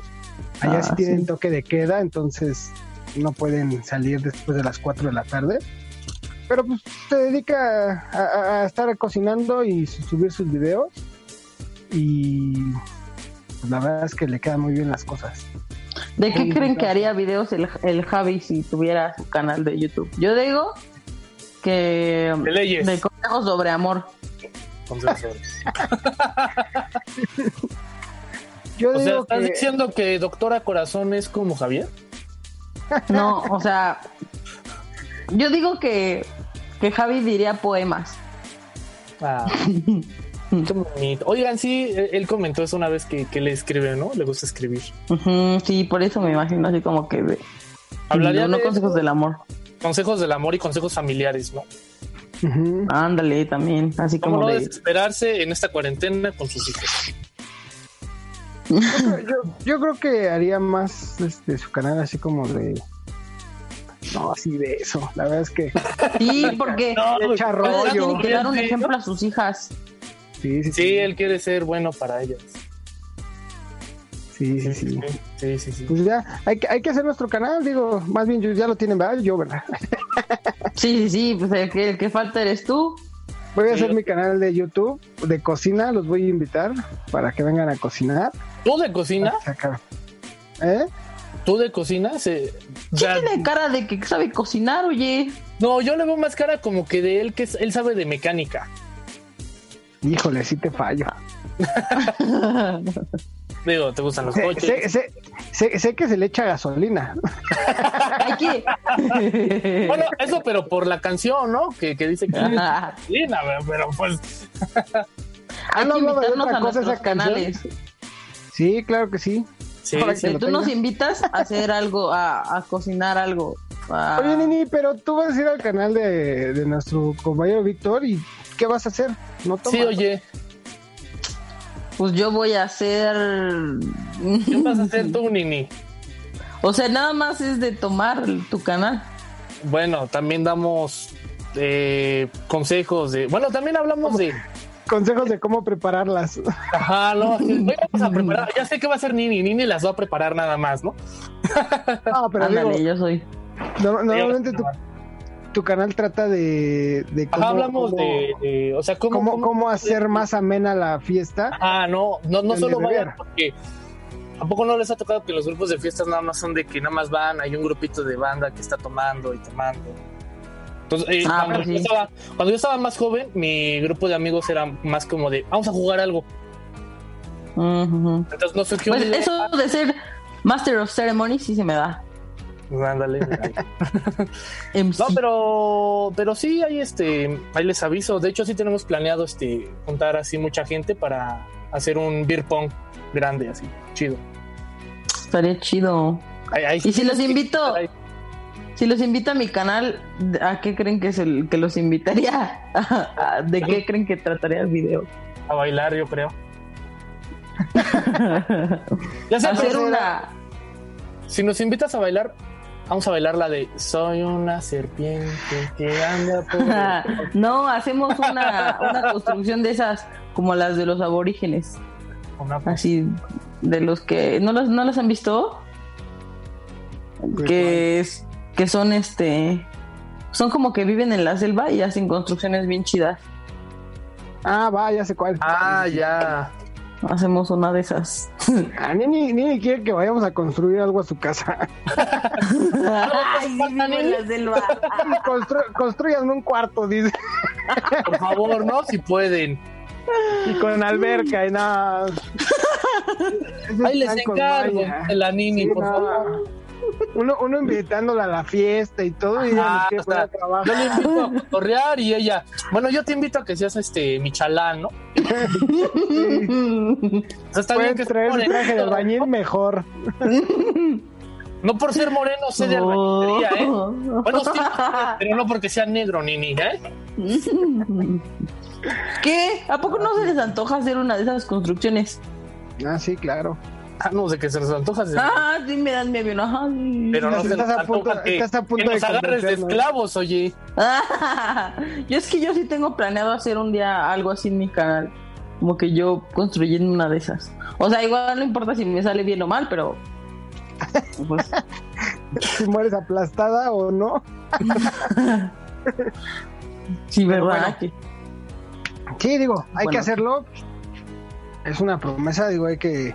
Allá Ah, sí tienen sí. toque de queda, entonces no pueden salir después de las 4 de la tarde. Pero pues se dedica a, a- estar cocinando y su- subir sus videos. Y pues, la verdad es que le quedan muy bien las cosas. ¿De qué Sí, creen que haría videos el, el Javi si tuviera su canal de YouTube? Yo digo que De leyes. de consejos sobre amor. Consejos sobre- Yo O sea, ¿estás que diciendo que Doctora Corazón es como Javier? No, o sea, yo digo que, que Javi diría poemas. Ah, qué bonito. Oigan, sí, él él comentó eso una vez que, que le escribe, ¿no? Le gusta escribir. Sí, por eso me imagino así como que de, Hablaría no de consejos del amor. consejos del amor y consejos familiares, ¿no? Ándale, también, así ¿Cómo como no de... desesperarse en esta cuarentena con sus hijos? yo, yo creo que haría más este su canal así como de no así de eso la verdad es que Sí, porque No, echa ahora rollo. tiene que dar un ejemplo a sus hijas. Sí sí Sí, él quiere ser bueno para ellas. sí sí, sí. sí, sí, sí. pues ya hay que hay que hacer nuestro canal digo más bien ya lo tienen verdad yo verdad Sí, sí, sí, pues el que, el que falta eres tú. voy a hacer mi canal de YouTube de cocina los voy a invitar para que vengan a cocinar ¿Tú de cocina? Sacar- ¿Eh? ¿Tú de cocina? Se... ya- Tiene cara de que sabe cocinar, oye. No, yo le veo más cara como que de él, que es- él sabe de mecánica. Híjole sí te fallo Digo, te gustan los sé, coches. sé, sé- sé- sé que se le echa gasolina Hay que. Bueno, eso, pero por la canción, ¿no? Que, que dice que Ajá. Sí, no, pero pues Ah, no otra a cosa esa nuestros canales sí claro que sí sí, sí. Tú nos invitas a hacer algo, a, a cocinar algo. a- Oye, Nini, pero tú vas a ir al canal de, de nuestro compañero Víctor y ¿qué vas a hacer? No Sí, tomas. oye, Pues yo voy a hacer. ¿qué vas a hacer tú, Nini? O sea, nada más es de tomar tu canal. Bueno, también damos eh, consejos de. Bueno, también hablamos de. Consejos de cómo prepararlas. Ajá, no, hoy vamos a preparar. Ya sé que va a ser Nini. Nini las va a preparar nada más, ¿no? No, pero Ándale, digo, yo soy. no- normalmente tu, tu canal trata de, de cómo, Ajá, hablamos cómo- de, de- O sea, cómo. cómo, cómo hacer más amena la fiesta. Ah, no, no, no solo vayan porque. ¿A poco no les ha tocado que los grupos de fiestas nada más son de que nada más van? Hay un grupito de banda que está tomando y tomando. Entonces, eh, Ah, cuando, yo estaba, cuando yo estaba más joven, mi grupo de amigos era más como de, vamos a jugar algo. Entonces no sé qué. Pues eso de ser Master of Ceremony sí se me da. Ándale. no, pero, pero sí, ahí este, ahí les aviso. De hecho, sí tenemos planeado este juntar así mucha gente para hacer un beer pong grande, así, chido. Estaría chido. y si los invito, si los invito a mi canal, ¿a qué creen que es el que los invitaría? ¿De qué creen que trataría el video? A bailar, yo creo. ya hacer una. Si nos invitas a bailar, Vamos a bailar la de Soy una serpiente que anda por... no, hacemos una, una construcción de esas como las de los aborígenes. Así, de los que... ¿No, los, no las han visto? Que, es, que son este... Son como que viven en la selva y hacen construcciones bien chidas. Ah, va, ya sé cuál. Ah, ya. Hacemos una de esas. Ah, ni, ni, ni, quiere que vayamos a construir algo a su casa. Ay, construyan un cuarto, dice. Por favor, ¿no? Si pueden. Y con alberca y nada. Ahí les encargo la Nini, por favor uno, uno invitándola a la fiesta y todo, y ella Yo le invito a correar y ella, bueno, yo te invito a que seas este mi chalán, ¿no? o está bien que traer el traje de albañil mejor. No por ser moreno sé de albañilería, ¿eh? Bueno, sí, pero no porque sea negro, Nini, ¿eh? ¿Qué? ¿A poco no se les antoja hacer una de esas construcciones? Ah, sí, claro. Ah, no, de que se les antoja. Ah, sí, me dan medio, ajá. Pero no, se estás a punto, que, estás a punto que nos de agarres de esclavos, oye. yo es que yo sí tengo planeado hacer un día algo así en mi canal. Como que yo construyendo una de esas. O sea, igual no importa si me sale bien o mal, pero. Pues... si mueres aplastada o no. sí, verdad. Sí, digo, hay que hacerlo. Es una promesa, digo, hay que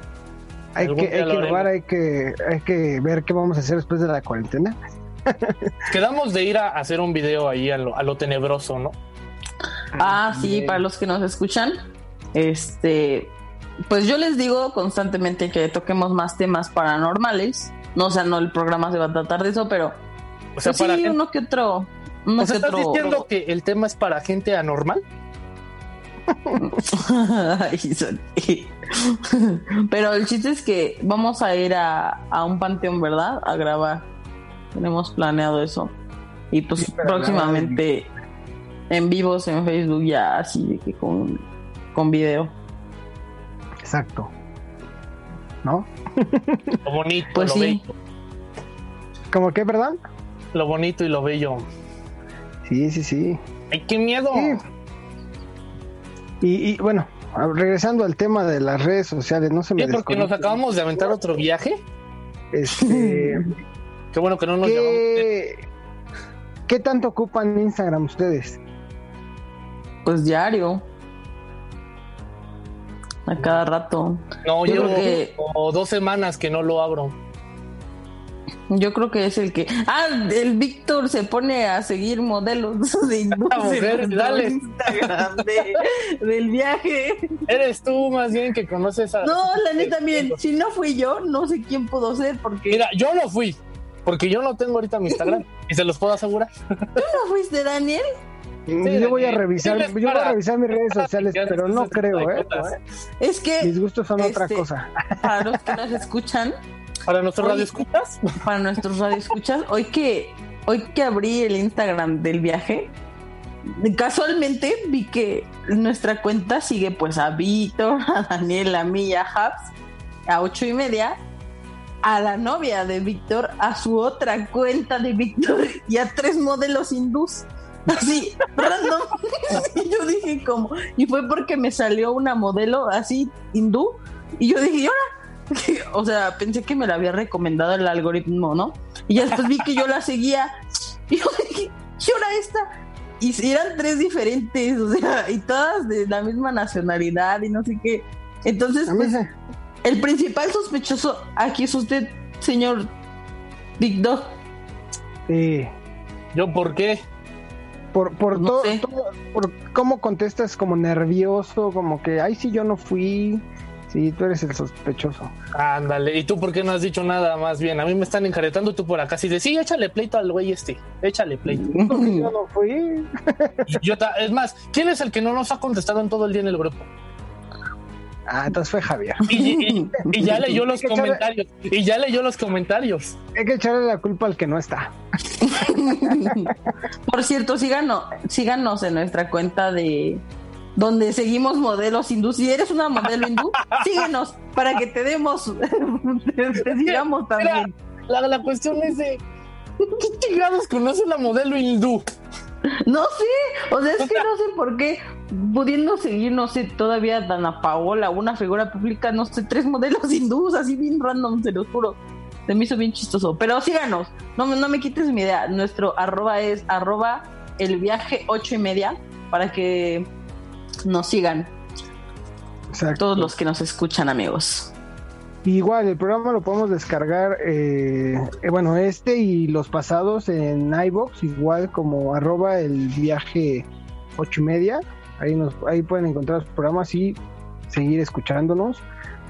hay que, hay que hay que, hay que ver qué vamos a hacer después de la cuarentena. Quedamos de ir a hacer un video ahí a lo, tenebroso, ¿no? Ah, sí, para los que nos escuchan. Este, pues yo les digo constantemente que toquemos más temas paranormales. No, o sea, no el programa se va a tratar de eso, pero o sea, pues para sí, uno que otro. Uno ¿Estás diciendo que el tema es para gente anormal? Pero el chiste es que vamos a ir a, un panteón, ¿verdad? A grabar. Tenemos planeado eso. Y pues próximamente en vivos en Facebook ya así que con, con video. Exacto. ¿No? Lo bonito, pues lo sí. bello. ¿Cómo qué, perdón? Lo bonito y lo bello. Sí, sí, sí. ¡Ay, qué miedo! Y, bueno, regresando al tema de las redes sociales, no se me. Sí, porque nos acabamos de aventar otro viaje. Este. Qué bueno que no nos ¿Qué, ¿Qué tanto ocupan Instagram ustedes? Pues diario. A cada rato. No, yo llevo dos semanas que no lo abro. Yo creo que es el que. Ah, el Víctor se pone a seguir modelos de dale. Instagram del viaje. Eres tú más bien que conoces a. No, la neta, también. Si no fui yo, no sé quién pudo ser porque. Mira, yo no fui. Porque yo no tengo ahorita mi Instagram. y se los puedo asegurar. ¿Tú no fuiste, Daniel? yo voy a revisar, yo voy a revisar mis redes sociales, pero no creo, ¿eh? Es que mis gustos son otra este, cosa. Para los que nos escuchan, para nuestros radioescuchas. Para nuestros radioescuchas. Hoy que, hoy que abrí el Instagram del viaje, casualmente vi que nuestra cuenta sigue pues a Víctor, a Daniel, a mí, a Habs, a ocho y media, a la novia de Víctor, a su otra cuenta de Víctor y a tres modelos hindús. Así, random. y yo dije como, y fue porque me salió una modelo así hindú. Y yo dije, ¿y ahora? O sea, pensé que me la había recomendado el algoritmo, ¿no? Y ya después vi que yo la seguía. Y yo dije, ¿qué hora esta? Y eran tres diferentes, o sea, y todas de la misma nacionalidad y no sé qué. Entonces, pues, el principal sospechoso aquí es usted, señor Big Dog. Sí. ¿Yo por qué? Por, por todo, por cómo contestas como nervioso, como que, ay, sí, yo no fui Sí, tú eres el sospechoso. Ándale, ¿y tú por qué no has dicho nada más bien? A mí me están encaretando tú por acá. Si de sí, échale pleito al güey este. Échale pleito. yo no fui. yo es más, ¿quién es el que no nos ha contestado en todo el día en el grupo? Ah, entonces fue Javier. Y, ya leyó los comentarios. Y ya leyó los comentarios. Hay que echarle la culpa al que no está. Por cierto, síganos, síganos en nuestra cuenta de donde seguimos modelos hindú. Si eres una modelo hindú, síguenos para que te demos, te, digamos también. La, la, cuestión es de ¿qué chingados conoce la modelo hindú? No sé, o sea, es que no sé por qué, pudiendo seguir, no sé, todavía Dana Paola, una figura pública, no sé, tres modelos hindús, así bien random, se los juro. Se me hizo bien chistoso. Pero síganos, no, no me quites mi idea. Nuestro arroba es arroba el viaje ocho y media para que nos sigan. Todos los que nos escuchan, amigos. Igual, el programa lo podemos descargar, eh, eh, bueno, este y los pasados en iBox, igual como arroba el viaje ocho y media. Ahí, nos, ahí pueden encontrar los programas y seguir escuchándonos.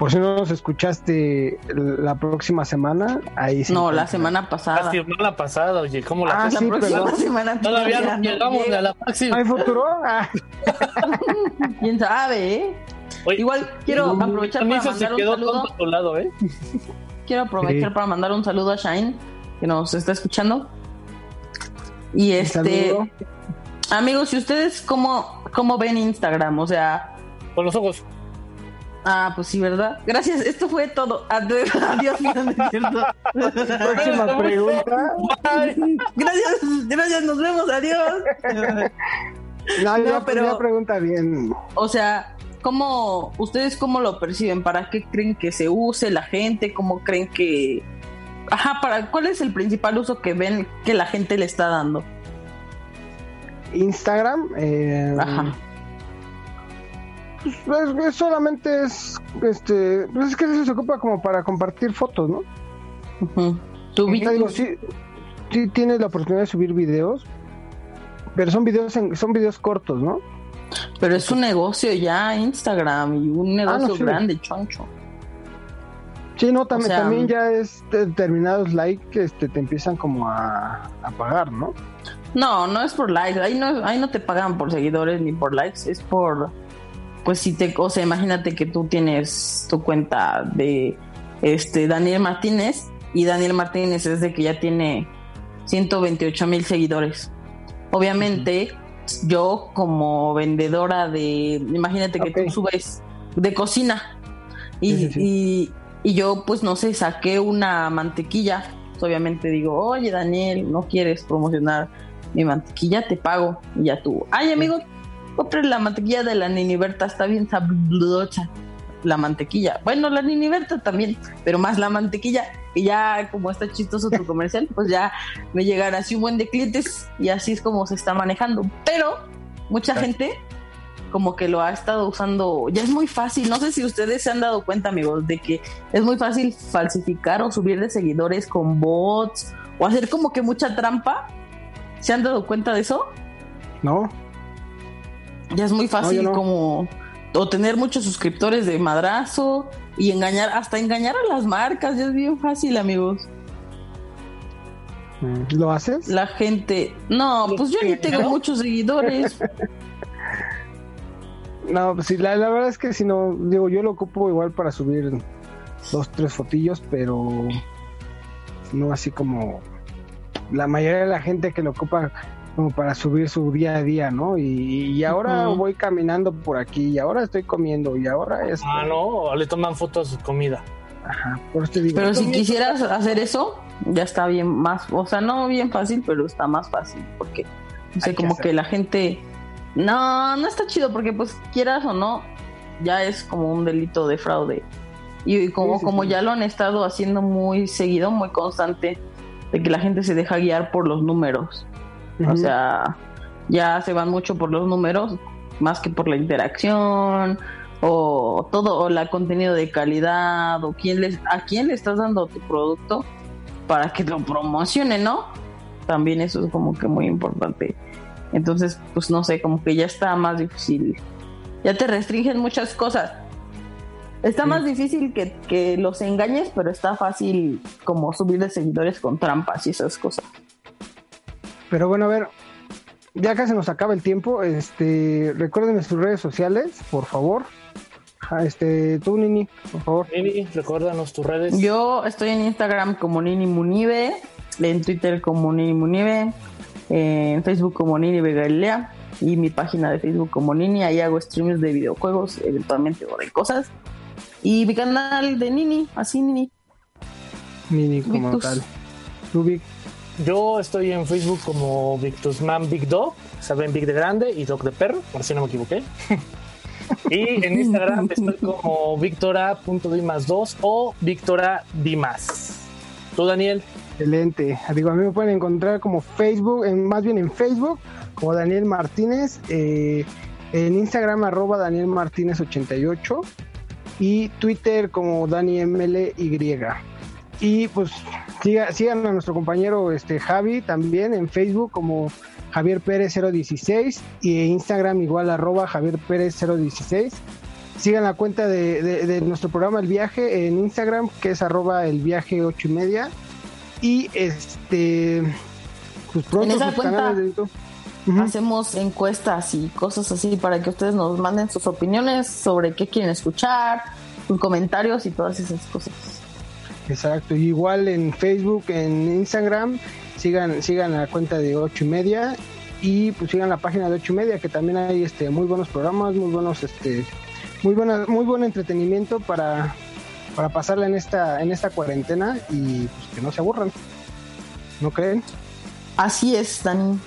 Por si no nos escuchaste la próxima semana, ahí sí. No, la semana pasada. La semana pasada, oye, ¿cómo la, ah, la próxima semana? Todavía no llegamos a la próxima. ¿Hay futuro? Ah. ¿Quién sabe, eh? Igual quiero aprovechar para mandar un saludo. Lado, ¿eh? Quiero aprovechar para mandar un saludo a Shine, que nos está escuchando. Y este... Amigos, si ustedes cómo, cómo ven Instagram? O sea... Con los ojos. Ah, pues sí, ¿verdad? Gracias, esto fue todo. Adiós, Próxima pregunta. Gracias, gracias, nos vemos, adiós. No, no pero pregunta bien. O sea, ¿cómo ustedes cómo lo perciben? ¿Para qué creen que se use la gente? ¿Cómo creen que Ajá, para ¿cuál es el principal uso que ven que la gente le está dando? Instagram, eh, Ajá pues, solamente es, este, pues es que eso se ocupa como para compartir fotos, ¿no? ¿Tu video? sí, sí tienes la oportunidad de subir videos, pero son videos, son videos cortos, ¿no? Pero es un negocio ya Instagram y un ah, negocio grande, choncho. Sí, no, también, también ya es determinados likes que este, te empiezan como a, a pagar, ¿no? No, no es por likes, ahí no, ahí no te pagan por seguidores ni por likes, es por pues si te, o sea, imagínate que tú tienes tu cuenta de este Daniel Martínez y Daniel Martínez es de que ya tiene 128 mil seguidores. Obviamente, yo como vendedora de, imagínate que tú subes de cocina y, y, yo pues no sé, saqué una mantequilla. Obviamente digo, oye Daniel, no quieres promocionar mi mantequilla, te pago. Y ya tú, ay amigo, compre la mantequilla de la Niniberta, está bien sabrosa la mantequilla. Bueno, la Niniberta también, pero más la mantequilla. Y ya, como está chistoso tu comercial, pues ya me llegará así un buen de clientes y así es como se está manejando. Pero mucha gente como que lo ha estado usando, ya es muy fácil, no sé si ustedes se han dado cuenta amigos, de que es muy fácil falsificar o subir de seguidores con bots o hacer como que mucha trampa. ¿Se han dado cuenta de eso? No. Ya es muy fácil como o tener muchos suscriptores de madrazo y engañar, hasta engañar a las marcas, ya es bien fácil, amigos. Mm, ¿Lo haces? La gente, no, pues yo ni tengo muchos seguidores. no, pues sí, la, verdad es que si no, digo, yo lo ocupo igual para subir dos, tres fotillos, pero no así como la mayoría de la gente que lo ocupa como para subir su día a día, ¿no? Y, ahora voy caminando por aquí, y ahora estoy comiendo, y ahora es... Ah, no, le toman fotos a su comida. Ajá, por eso digo. Pero si quisieras hacer eso, ya está bien más, o sea, no bien fácil, pero está más fácil, porque, no sé, como que la gente... No, no está chido, porque pues quieras o no, ya es como un delito de fraude. Y, como, como ya lo han estado haciendo muy seguido, muy constante, de que la gente se deja guiar por los números. O sea, ya se van mucho por los números más que por la interacción o todo o la contenido de calidad o quién les a quién le estás dando tu producto para que lo promocione, ¿no? También eso es como que muy importante. Entonces, pues no sé, como que ya está más difícil. Ya te restringen muchas cosas. Está más difícil que, que los engañes, pero está fácil como subir de seguidores con trampas y esas cosas. Pero bueno, a ver, ya casi nos acaba el tiempo. Este, recuerden sus redes sociales, por favor. Ah, este, tú, Nini, por favor. Nini, recuérdanos tus redes. Yo estoy en Instagram como Nini Munive, en Twitter como Nini Munive, en Facebook como Nini Galilea y mi página de Facebook como Nini. Ahí hago streams de videojuegos, eventualmente o de cosas. Y mi canal de Nini, así Nini. Nini como tal. Yo estoy en Facebook como Victusman Big Dog, saben Big de grande y Dog de perro, por si no me equivoqué. y en Instagram estoy como victora.dimas2 o Victora Dimas. ¿Tú, Daniel? Excelente. A mí me pueden encontrar como Facebook, más bien en Facebook, como Daniel Martínez, eh, en Instagram arroba Daniel Martínez 88 y Twitter como DaniMLY. Y pues sigan a nuestro compañero este Javi también en Facebook como Javier Pérez 016 y en Instagram igual arroba Javier Pérez 016. Sigan la cuenta de, nuestro programa El Viaje en Instagram que es arroba el viaje 8 y media. Y este pues pronto sus canales de YouTube. Hacemos encuestas y cosas así para que ustedes nos manden sus opiniones sobre qué quieren escuchar, sus comentarios y todas esas cosas. Exacto, igual en Facebook, en Instagram, sigan, sigan la cuenta de ocho y media y pues sigan la página de ocho y media que también hay este muy buenos programas, muy buenos este muy buena, muy buen entretenimiento para, para pasarla en esta, en esta cuarentena y pues, que no se aburran. ¿No creen? Así es, Dani.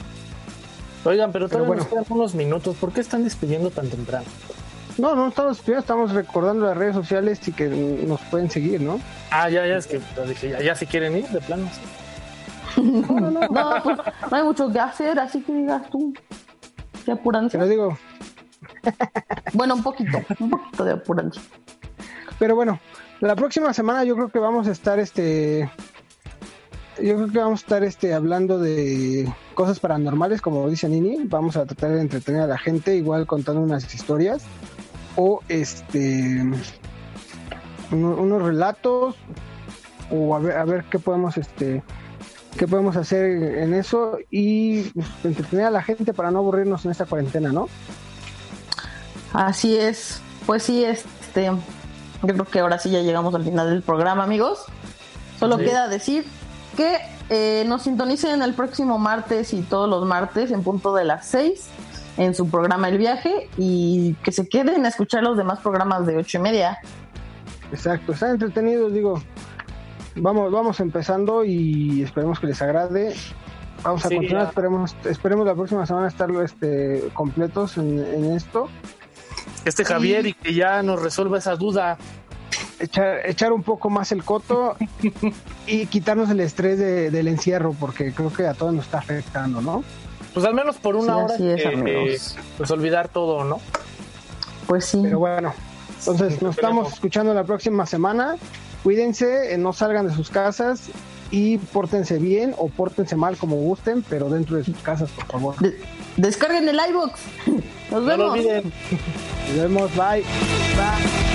Oigan, pero todavía bueno. nos quedan unos minutos. ¿Por qué están despidiendo tan temprano? No, no estamos despidiendo, estamos recordando las redes sociales y que nos pueden seguir, ¿no? Ah, ya, ya, es que dije, ya, ya si quieren ir, de plano. No, no, no. no, pues, no hay mucho que hacer, así que digas tú. De apurancia. Te lo digo. Bueno, un poquito, un poquito de apurancia. Pero bueno, la próxima semana yo creo que vamos a estar este yo creo que vamos a estar este hablando de cosas paranormales, como dice Nini. Vamos a tratar de entretener a la gente, igual contando unas historias o este unos relatos o a ver, a ver qué podemos este qué podemos hacer en eso y pues, entretener a la gente para no aburrirnos en esta cuarentena, ¿no? Así es. Pues sí, este yo creo que ahora sí ya llegamos al final del programa, amigos. Solo queda decir que eh, nos sintonicen el próximo martes y todos los martes en punto de las 6 en su programa El Viaje y que se queden a escuchar los demás programas de ocho y media. Exacto, están entretenidos, digo. Vamos, vamos empezando y esperemos que les agrade. Vamos a continuar, esperemos, esperemos la próxima semana estar este, completos en, esto. Este Javier y que ya nos resuelva esa duda echar, un poco más el coto y quitarnos el estrés del encierro, porque creo que a todos nos está afectando, ¿no? Pues al menos por una hora, pues olvidar todo, ¿no? Pues sí. Pero bueno, entonces nos estamos escuchando la próxima semana. Cuídense, eh, no salgan de sus casas y pórtense bien o pórtense mal como gusten, pero dentro de sus casas, por favor. descarguen el iBox. Nos vemos. No lo olviden. Nos vemos. Bye. Bye.